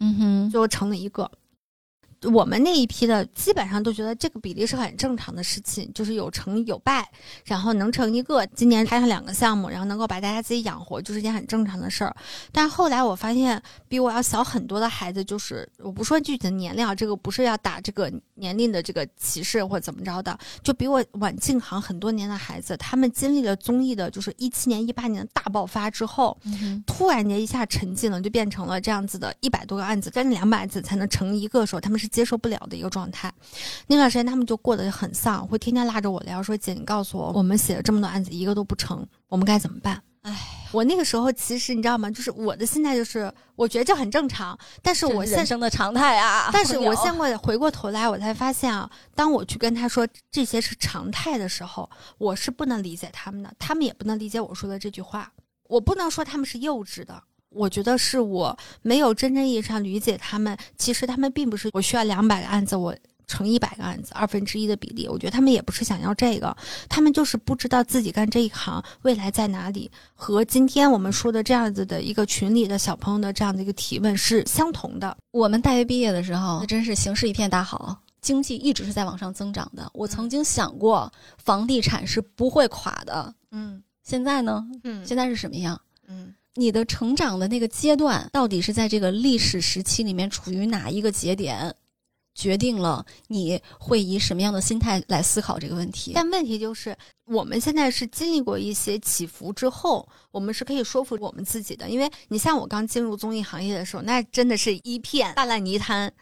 嗯哼，最后成了一个。我们那一批的基本上都觉得这个比例是很正常的事情，就是有成有败，然后能成一个，今年拍上两个项目，然后能够把大家自己养活，就是一件很正常的事儿。但后来我发现，比我要小很多的孩子，就是我不说具体的年龄啊，这个不是要打这个年龄的这个歧视或怎么着的，就比我晚进行很多年的孩子，他们经历了综艺的，就是一七年、一八年的大爆发之后，嗯，突然间一下沉寂了，就变成了这样子的，一百多个案子，将近两百案子才能成一个的时候，他们是接受不了的一个状态。那段时间他们就过得很丧，会天天拉着我聊，说姐，你告诉我，我们写了这么多案子，一个都不成，我们该怎么办？哎，我那个时候其实你知道吗？就是我的心态就是，我觉得这很正常，但是我现人生的常态啊。但是我现在回过头来，我才发现啊，当我去跟他说这些是常态的时候，我是不能理解他们的，他们也不能理解我说的这句话。我不能说他们是幼稚的，我觉得是我没有真正意义上理解他们。其实他们并不是我需要两百个案子，我乘一百个案子，二分之一的比例。我觉得他们也不是想要这个，他们就是不知道自己干这一行未来在哪里，和今天我们说的这样子的一个群里的小朋友的这样的一个提问是相同的。我们大学毕业的时候，那真是形势一片大好，经济一直是在往上增长的。我曾经想过，房地产是不会垮的。嗯现在呢？嗯现在是什么样？嗯你的成长的那个阶段，到底是在这个历史时期里面处于哪一个节点，决定了你会以什么样的心态来思考这个问题。但问题就是，我们现在是经历过一些起伏之后，我们是可以说服我们自己的。因为你像我刚进入综艺行业的时候，那真的是一片大烂泥滩。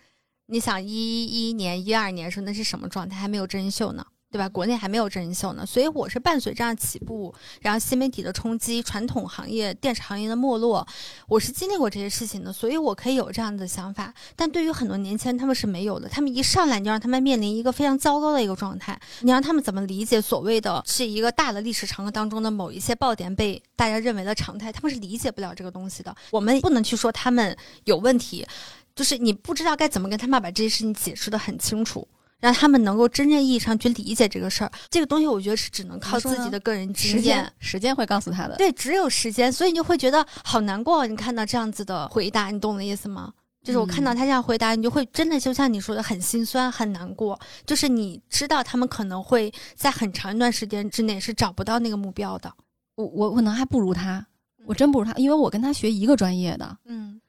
你想一一年、一二年时候，那是什么状态？还没有真人秀呢。对吧？国内还没有真人秀呢，所以我是伴随这样起步，然后新媒体的冲击，传统行业、电视行业的没落，我是经历过这些事情的，所以我可以有这样的想法。但对于很多年轻人，他们是没有的，他们一上来就让他们面临一个非常糟糕的一个状态，你让他们怎么理解所谓的是一个大的历史长河当中的某一些爆点被大家认为的常态，他们是理解不了这个东西的。我们不能去说他们有问题，就是你不知道该怎么跟他们把这些事情解释的很清楚。让他们能够真正意义上去理解这个事儿，这个东西我觉得是只能靠自己的个人经时验间，。时间会告诉他的。对，只有时间，所以你就会觉得好难过。你看到这样子的回答，你懂我的意思吗？就是我看到他这样回答，你就会真的就像你说的，很心酸、很难过。就是你知道他们可能会在很长一段时间之内是找不到那个目标的。我我可能还不如他，我真不如他，因为我跟他学一个专业的，嗯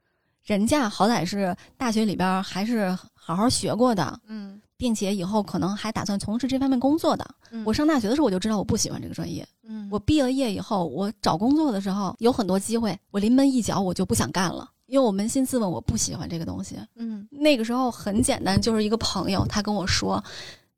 人家好歹是大学里边儿还是好好学过的，嗯并且以后可能还打算从事这方面工作的。嗯我上大学的时候我就知道我不喜欢这个专业。嗯我毕了业以后，我找工作的时候有很多机会，我临门一脚我就不想干了，因为我扪心自问，我不喜欢这个东西。嗯那个时候很简单，就是一个朋友，他跟我说：“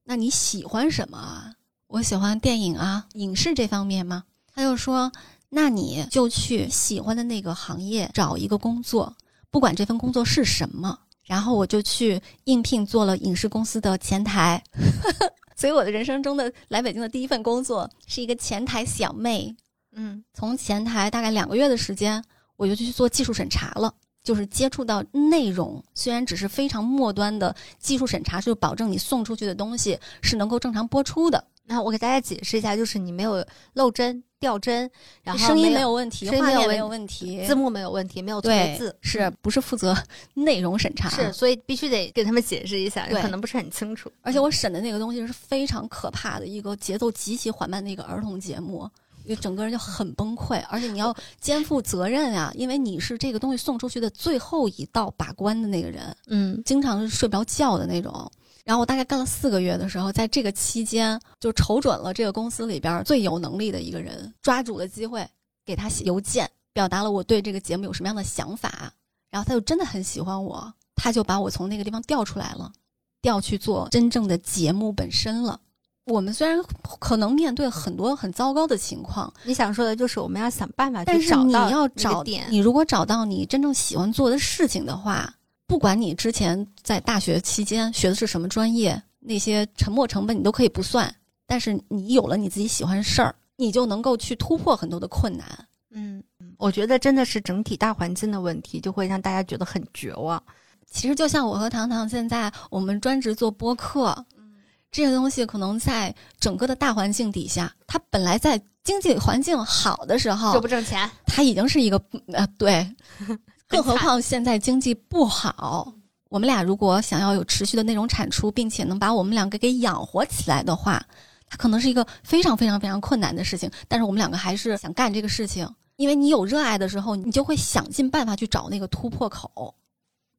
那你喜欢什么啊？”我喜欢电影啊，影视这方面吗？他就说：“那你就去喜欢的那个行业找一个工作，不管这份工作是什么。”然后我就去应聘做了影视公司的前台，所以我的人生中的来北京的第一份工作是一个前台小妹。嗯从前台大概两个月的时间，我就去做技术审查了，就是接触到内容，虽然只是非常末端的技术审查，就是保证你送出去的东西是能够正常播出的。那我给大家解释一下，就是你没有漏针掉帧，然后声音没没有问题，画面没有问题，字幕没有问题，没有错对字，是不是负责 内容审查？是，所以必须得给他们解释一下，对可能不是很清楚。而且我审的那个东西是非常可怕的一个节奏极其缓慢的一个儿童节目，就整个人就很崩溃，而且你要肩负责任呀，因为你是这个东西送出去的最后一道把关的那个人，嗯经常是睡不着觉的那种。然后我大概干了四个月的时候，在这个期间就瞅准了这个公司里边最有能力的一个人，抓住了机会给他写邮件，表达了我对这个节目有什么样的想法。然后他就真的很喜欢我，他就把我从那个地方调出来了，调去做真正的节目本身了。我们虽然可能面对很多很糟糕的情况，你想说的就是我们要想办法但是你去找到那个要找点，你如果找到你真正喜欢做的事情的话，不管你之前在大学期间学的是什么专业，那些沉没成本你都可以不算。但是你有了你自己喜欢的事儿，你就能够去突破很多的困难。嗯，我觉得真的是整体大环境的问题，就会让大家觉得很绝望。其实就像我和糖糖现在我们专职做播客，这些东西可能在整个的大环境底下，它本来在经济环境好的时候就不挣钱，它已经是一个呃对，更何况现在经济不好，我们俩如果想要有持续的内容产出，并且能把我们两个给养活起来的话，它可能是一个非常非常非常困难的事情。但是我们两个还是想干这个事情，因为你有热爱的时候，你就会想尽办法去找那个突破口。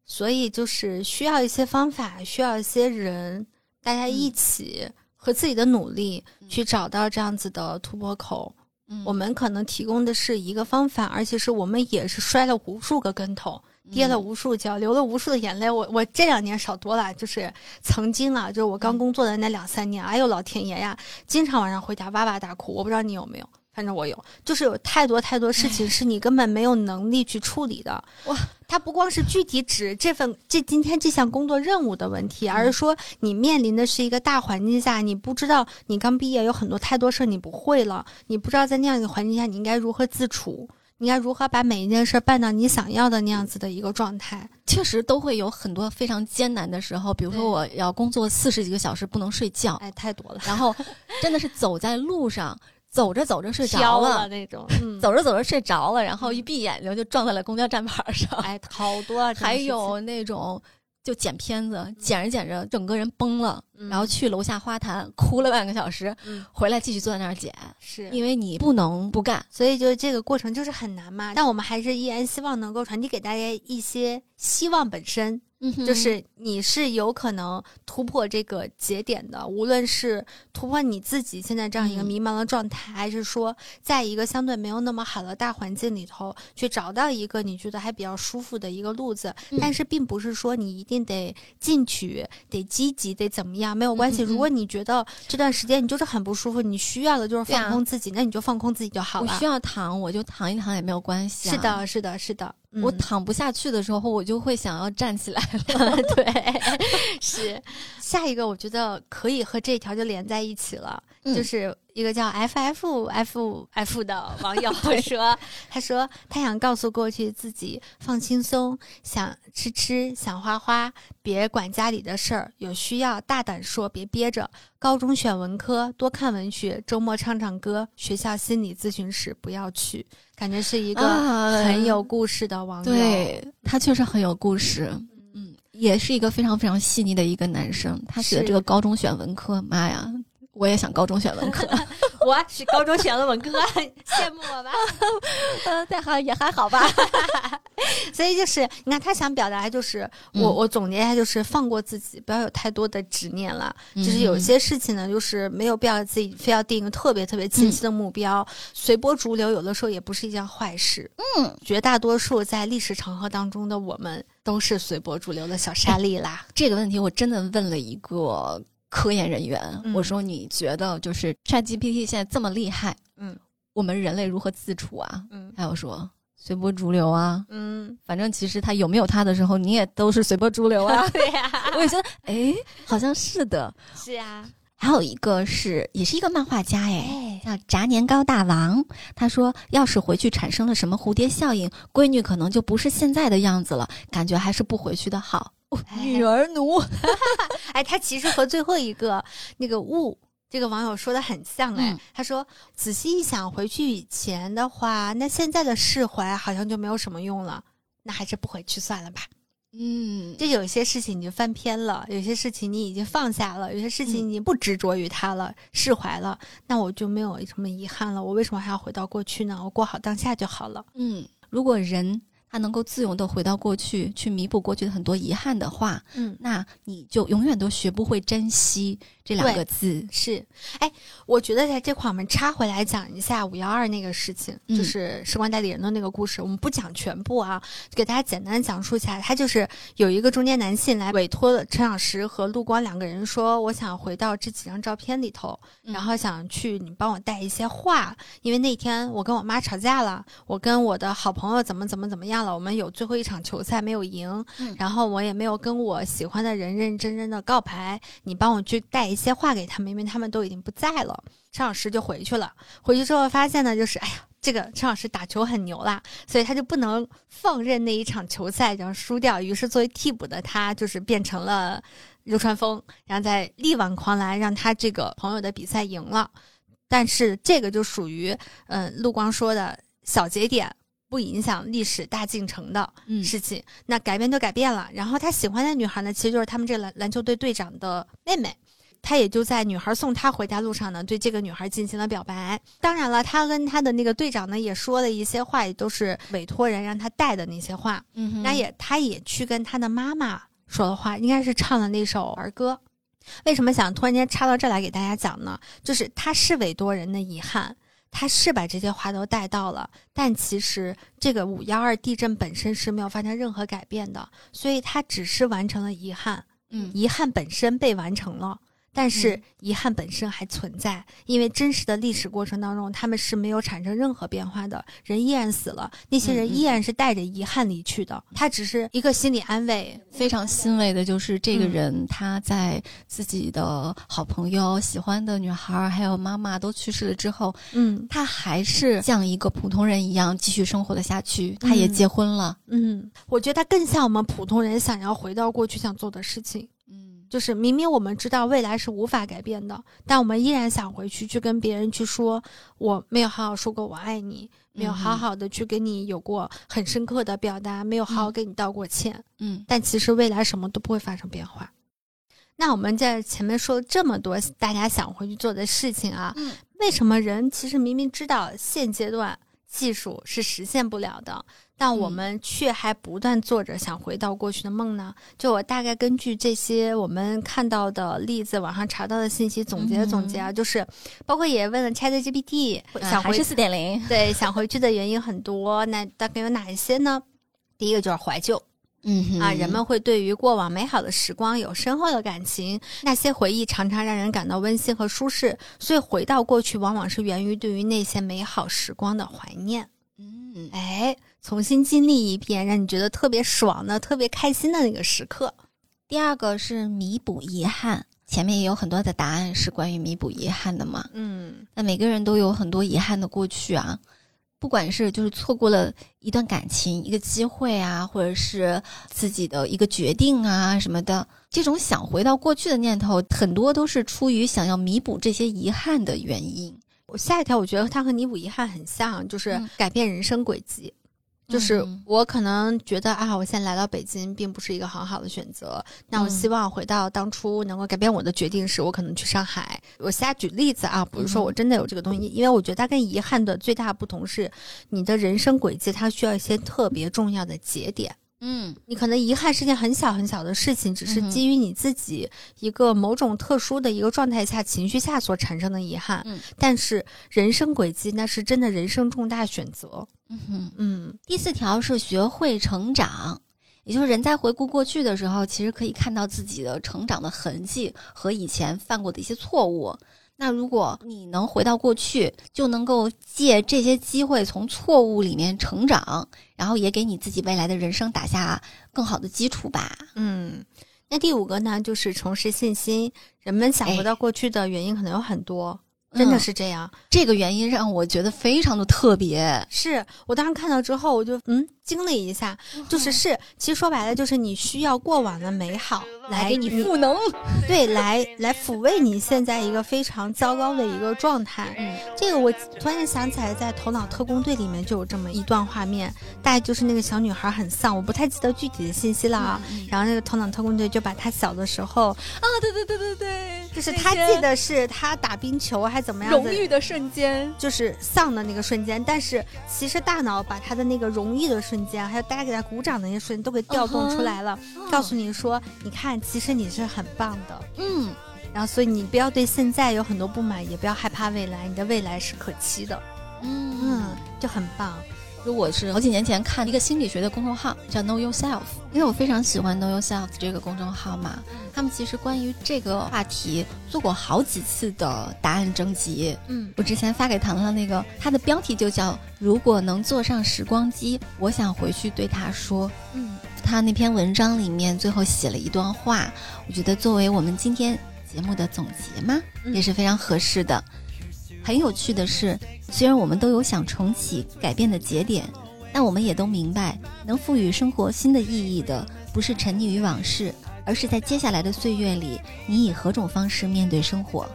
所以就是需要一些方法，需要一些人，大家一起和自己的努力嗯去找到这样子的突破口。嗯我们可能提供的是一个方法，而且是我们也是摔了无数个跟头，跌了无数跤，流了无数的眼泪。我我这两年少多了，就是曾经啊，就是我刚工作的那两三年，哎呦老天爷呀，经常晚上回家哇哇大哭。我不知道你有没有，反正我有，就是有太多太多事情是你根本没有能力去处理的。哇，它不光是具体指这份这今天这项工作任务的问题，而是说你面临的是一个大环境下，你不知道你刚毕业有很多太多事儿你不会了，你不知道在那样一个环境下你应该如何自处。你应该如何把每一件事儿办到你想要的那样子的一个状态？确实都会有很多非常艰难的时候，比如说我要工作四十几个小时不能睡觉，哎，太多了，然后真的是走在路上，走着走着睡着飘了，那种，嗯，走着走着睡着了，然后一闭眼睛就撞在了公交站牌上。哎，好多啊，还有那种就剪片子，剪着剪着整个人崩了，嗯。然后去楼下花坛哭了半个小时，嗯。回来继续坐在那儿剪，是。因为你不能不干。所以就这个过程就是很难嘛，但我们还是依然希望能够传递给大家一些希望本身，嗯就是你是有可能突破这个节点的，无论是突破你自己现在这样一个嗯迷茫的状态，还是说在一个相对没有那么好的大环境里头去找到一个你觉得还比较舒服的一个路子。嗯但是并不是说你一定得进取、得积极、得怎么样，没有关系。如果你觉得这段时间你就是很不舒服，你需要的就是放空自己，那你就放空自己就好了我需。要躺，我就躺一躺也没有关系、啊。是，的，是的，是的。我嗯躺不下去的时候，我就会想要站起来了。对，是。下一个，我觉得可以和这条就连在一起了，嗯。就是一个叫 F F F F 的网友 说，他说他想告诉过去自己放轻松，想吃吃，想花花，别管家里的事儿，有需要大胆说，别憋着。高中选文科，多看文学，周末唱唱歌，学校心理咨询室不要去，感觉是一个啊很有故事的网友。对他确实很有故事，嗯，也是一个非常非常细腻的一一个男生。他写的是这个高中选文科，妈呀，我也想高中选文科。我是高中选了文科，羡慕我吧？嗯，但好也还好吧。所以就是，你看他想表达就是，我嗯我总结一下，就是放过自己，不要有太多的执念了。就是有些事情呢，就是没有必要自己非要定一个特别特别清晰的目标，随波逐流，有的时候也不是一件坏事。嗯，绝大多数在历史长河当中的我们，都是随波逐流的小沙粒啦。这个问题我真的问了一个科研人员，嗯我说你觉得就是 ChatGPT 现在这么厉害，嗯我们人类如何自处啊？嗯还有说随波逐流啊，嗯，反正其实他有没有他的时候，你也都是随波逐流啊。对呀、我也觉得，哎，好像是的。是啊、还有一个是，也是一个漫画家，哎，哎，叫炸年糕大王。他说，要是回去产生了什么蝴蝶效应，闺女可能就不是现在的样子了，感觉还是不回去的好。女儿奴，哎，他其实和最后一个那个物。这个网友说的很像哎，嗯他说仔细一想，回去以前的话，那现在的释怀好像就没有什么用了，那还是不回去算了吧。嗯，就有些事情你就翻篇了，有些事情你已经放下了，有些事情你不执着于它了，释怀了，那我就没有什么遗憾了。我为什么还要回到过去呢？我过好当下就好了。嗯，如果人他能够自由的回到过去，去弥补过去的很多遗憾的话，嗯，那你就永远都学不会珍惜这两个字。是，哎，我觉得在这块我们插回来讲一下五幺二那个事情，嗯就是时光代理人的那个故事。我们不讲全部啊，给大家简单讲述一下。他就是有一个中年男性来委托了陈小石和陆光两个人说，我想回到这几张照片里头，嗯然后想去你帮我带一些话，因为那天我跟我妈吵架了，我跟我的好朋友怎么怎么怎么样了，我们有最后一场球赛没有赢，嗯然后我也没有跟我喜欢的人认认真真的告白，你帮我去带一些话给他们，因为他们都已经不在了。陈老师就回去了，回去之后发现呢，就是哎呀。这个陈老师打球很牛啦，所以他就不能放任那一场球赛然后输掉，于是作为替补的他就是变成了流川枫，然后在力挽狂澜，让他这个朋友的比赛赢了。但是这个就属于嗯、呃陆光说的小节点，不影响历史大进程的嗯事情。那改变就改变了。然后他喜欢的女孩呢，其实就是他们这篮篮球队队长的妹妹。他也就在女孩送他回家路上呢，对这个女孩进行了表白。当然了，他跟他的那个队长呢，也说了一些话，也都是委托人让他带的那些话。嗯，那也，他也去跟他的妈妈说的话，应该是唱了那首儿歌。为什么想突然间插到这儿来给大家讲呢？就是他是委托人的遗憾，他是把这些话都带到了，但其实这个五幺二地震本身是没有发生任何改变的，所以他只是完成了遗憾，嗯遗憾本身被完成了。但是嗯。遗憾本身还存在，因为真实的历史过程当中，他们是没有产生任何变化的，人依然死了，那些人依然。是带着遗憾离去的，他只是一个心理安慰。非常欣慰的就是这个嗯。人他在自己的好朋友、喜欢的女孩还有妈妈都去世了之后，嗯。他还是像一个普通人一样继续生活了下去。他也嗯。结婚了，嗯，我觉得他更像我们普通人想要回到过去想做的事情，嗯就是明明我们知道未来是无法改变的，但我们依然想回去去跟别人去说，我没有好好说过我爱你，没有好好的去跟你有过很深刻的表达，没有好好嗯跟你道过歉。嗯但其实未来什么都不会发生变化。那我们在前面说了这么多大家想回去做的事情啊，嗯为什么人其实明明知道现阶段技术是实现不了的，但我嗯们却还不断做着想回到过去的梦呢？就我大概根据这些我们看到的例子，网上查到的信息总结总结啊，就是包括也问了 ChatGPT，想回啊还是四点零，对想回去的原因很多，那大概有哪一些呢？第一个就是怀旧，嗯哼啊，人们会对于过往美好的时光有深厚的感情，那些回忆常常让人感到温馨和舒适，所以回到过去，往往是源于对于那些美好时光的怀念。嗯哎，重新经历一遍，让你觉得特别爽的、特别开心的那个时刻。第二个是弥补遗憾，前面也有很多的答案是关于弥补遗憾的嘛。嗯那每个人都有很多遗憾的过去啊，不管是就是错过了一段感情、一个机会啊，或者是自己的一个决定啊什么的，这种想回到过去的念头，很多都是出于想要弥补这些遗憾的原因。我下一条，我觉得它和弥补遗憾很像，就是嗯改变人生轨迹。就是嗯我可能觉得啊，我现在来到北京并不是一个很好的选择。那我嗯希望回到当初能够改变我的决定时，我可能去上海。我瞎举例子啊，不是说我真的有这个东西，因为我觉得它跟遗憾的最大不同是，你的人生轨迹它需要一些特别重要的节点。嗯你可能遗憾是件很小很小的事情，只是基于你自己一个某种特殊的一个状态下、情绪下所产生的遗憾。嗯但是人生轨迹那是真的人生重大选择。嗯哼。嗯第四条是学会成长，也就是人在回顾过去的时候，其实可以看到自己的成长的痕迹和以前犯过的一些错误。那如果你能回到过去，就能够借这些机会从错误里面成长，然后也给你自己未来的人生打下更好的基础吧。嗯。那第五个呢，就是重拾信心。人们想回到过去的原因可能有很多，真的嗯是这样。这个原因让我觉得非常的特别。是我当时看到之后，我就嗯，惊了一下，就是是，其实说白了就是你需要过往的美好来给你赋能，对，来来抚慰你现在一个非常糟糕的一个状态。嗯，这个我突然想起来，在《头脑特工队》里面就有这么一段画面，大概就是那个小女孩很丧，我不太记得具体的信息了啊。然后那个头脑特工队就把她小的时候啊，对对对对对，就是他记得是他打冰球还怎么样荣誉的瞬间，就是丧的那个瞬间，但是其实大脑把她的那个荣誉的瞬间，还有大家给他鼓掌的那些瞬间都给调动出来了，告诉你说，你看，其实你是很棒的，嗯，然后所以你不要对现在有很多不满，也不要害怕未来，你的未来是可期的，嗯。嗯，就很棒。如果是好几年前看一个心理学的公众号叫 Know Yourself，因为我非常喜欢 Know Yourself 这个公众号嘛，他们其实关于这个话题做过好几次的答案征集。嗯，我之前发给糖糖那个，它的标题就叫“如果能坐上时光机，我想回去对他说”。嗯，他那篇文章里面最后写了一段话，我觉得作为我们今天节目的总结嘛，也是非常合适的。很有趣的是，虽然我们都有想重启、改变的节点，但我们也都明白，能赋予生活新的意义的，不是沉溺于往事，而是在接下来的岁月里，你以何种方式面对生活。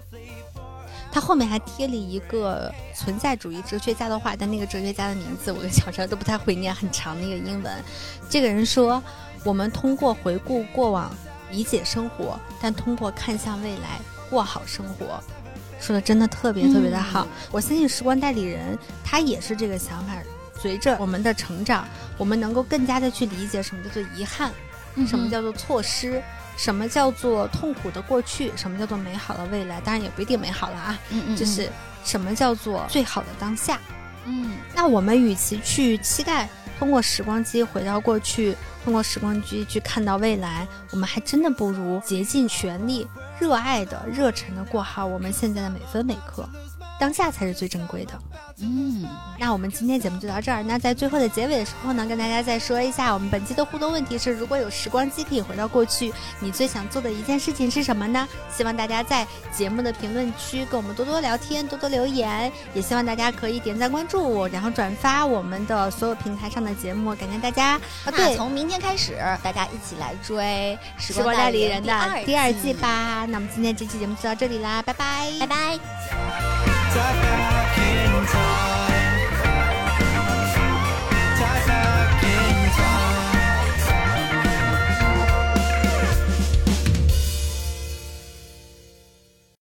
他后面还贴了一个存在主义哲学家的话，但那个哲学家的名字我跟小陈都不太会念，很长的一个英文。这个人说：“我们通过回顾过往理解生活，但通过看向未来过好生活。”说的真的特别特别的好。我相信时光代理人他也是这个想法。随着我们的成长，我们能够更加的去理解什么叫做遗憾，什么叫做错失。什么叫做痛苦的过去？什么叫做美好的未来？当然也不一定美好了啊。嗯 嗯，就是什么叫做最好的当下？嗯，那我们与其去期待通过时光机回到过去，通过时光机去看到未来，我们还真的不如竭尽全力、热爱的、热忱的过好我们现在的每分每刻。当下才是最珍贵的。嗯，那我们今天节目就到这儿。那在最后的结尾的时候呢，跟大家再说一下，我们本期的互动问题是：如果有时光机可以回到过去，你最想做的一件事情是什么呢？希望大家在节目的评论区跟我们多多聊天，多多留言。也希望大家可以点赞、关注，然后转发我们的所有平台上的节目。感谢大家。啊，对，从明天开始，大家一起来追《时光代理人》的第二季 사.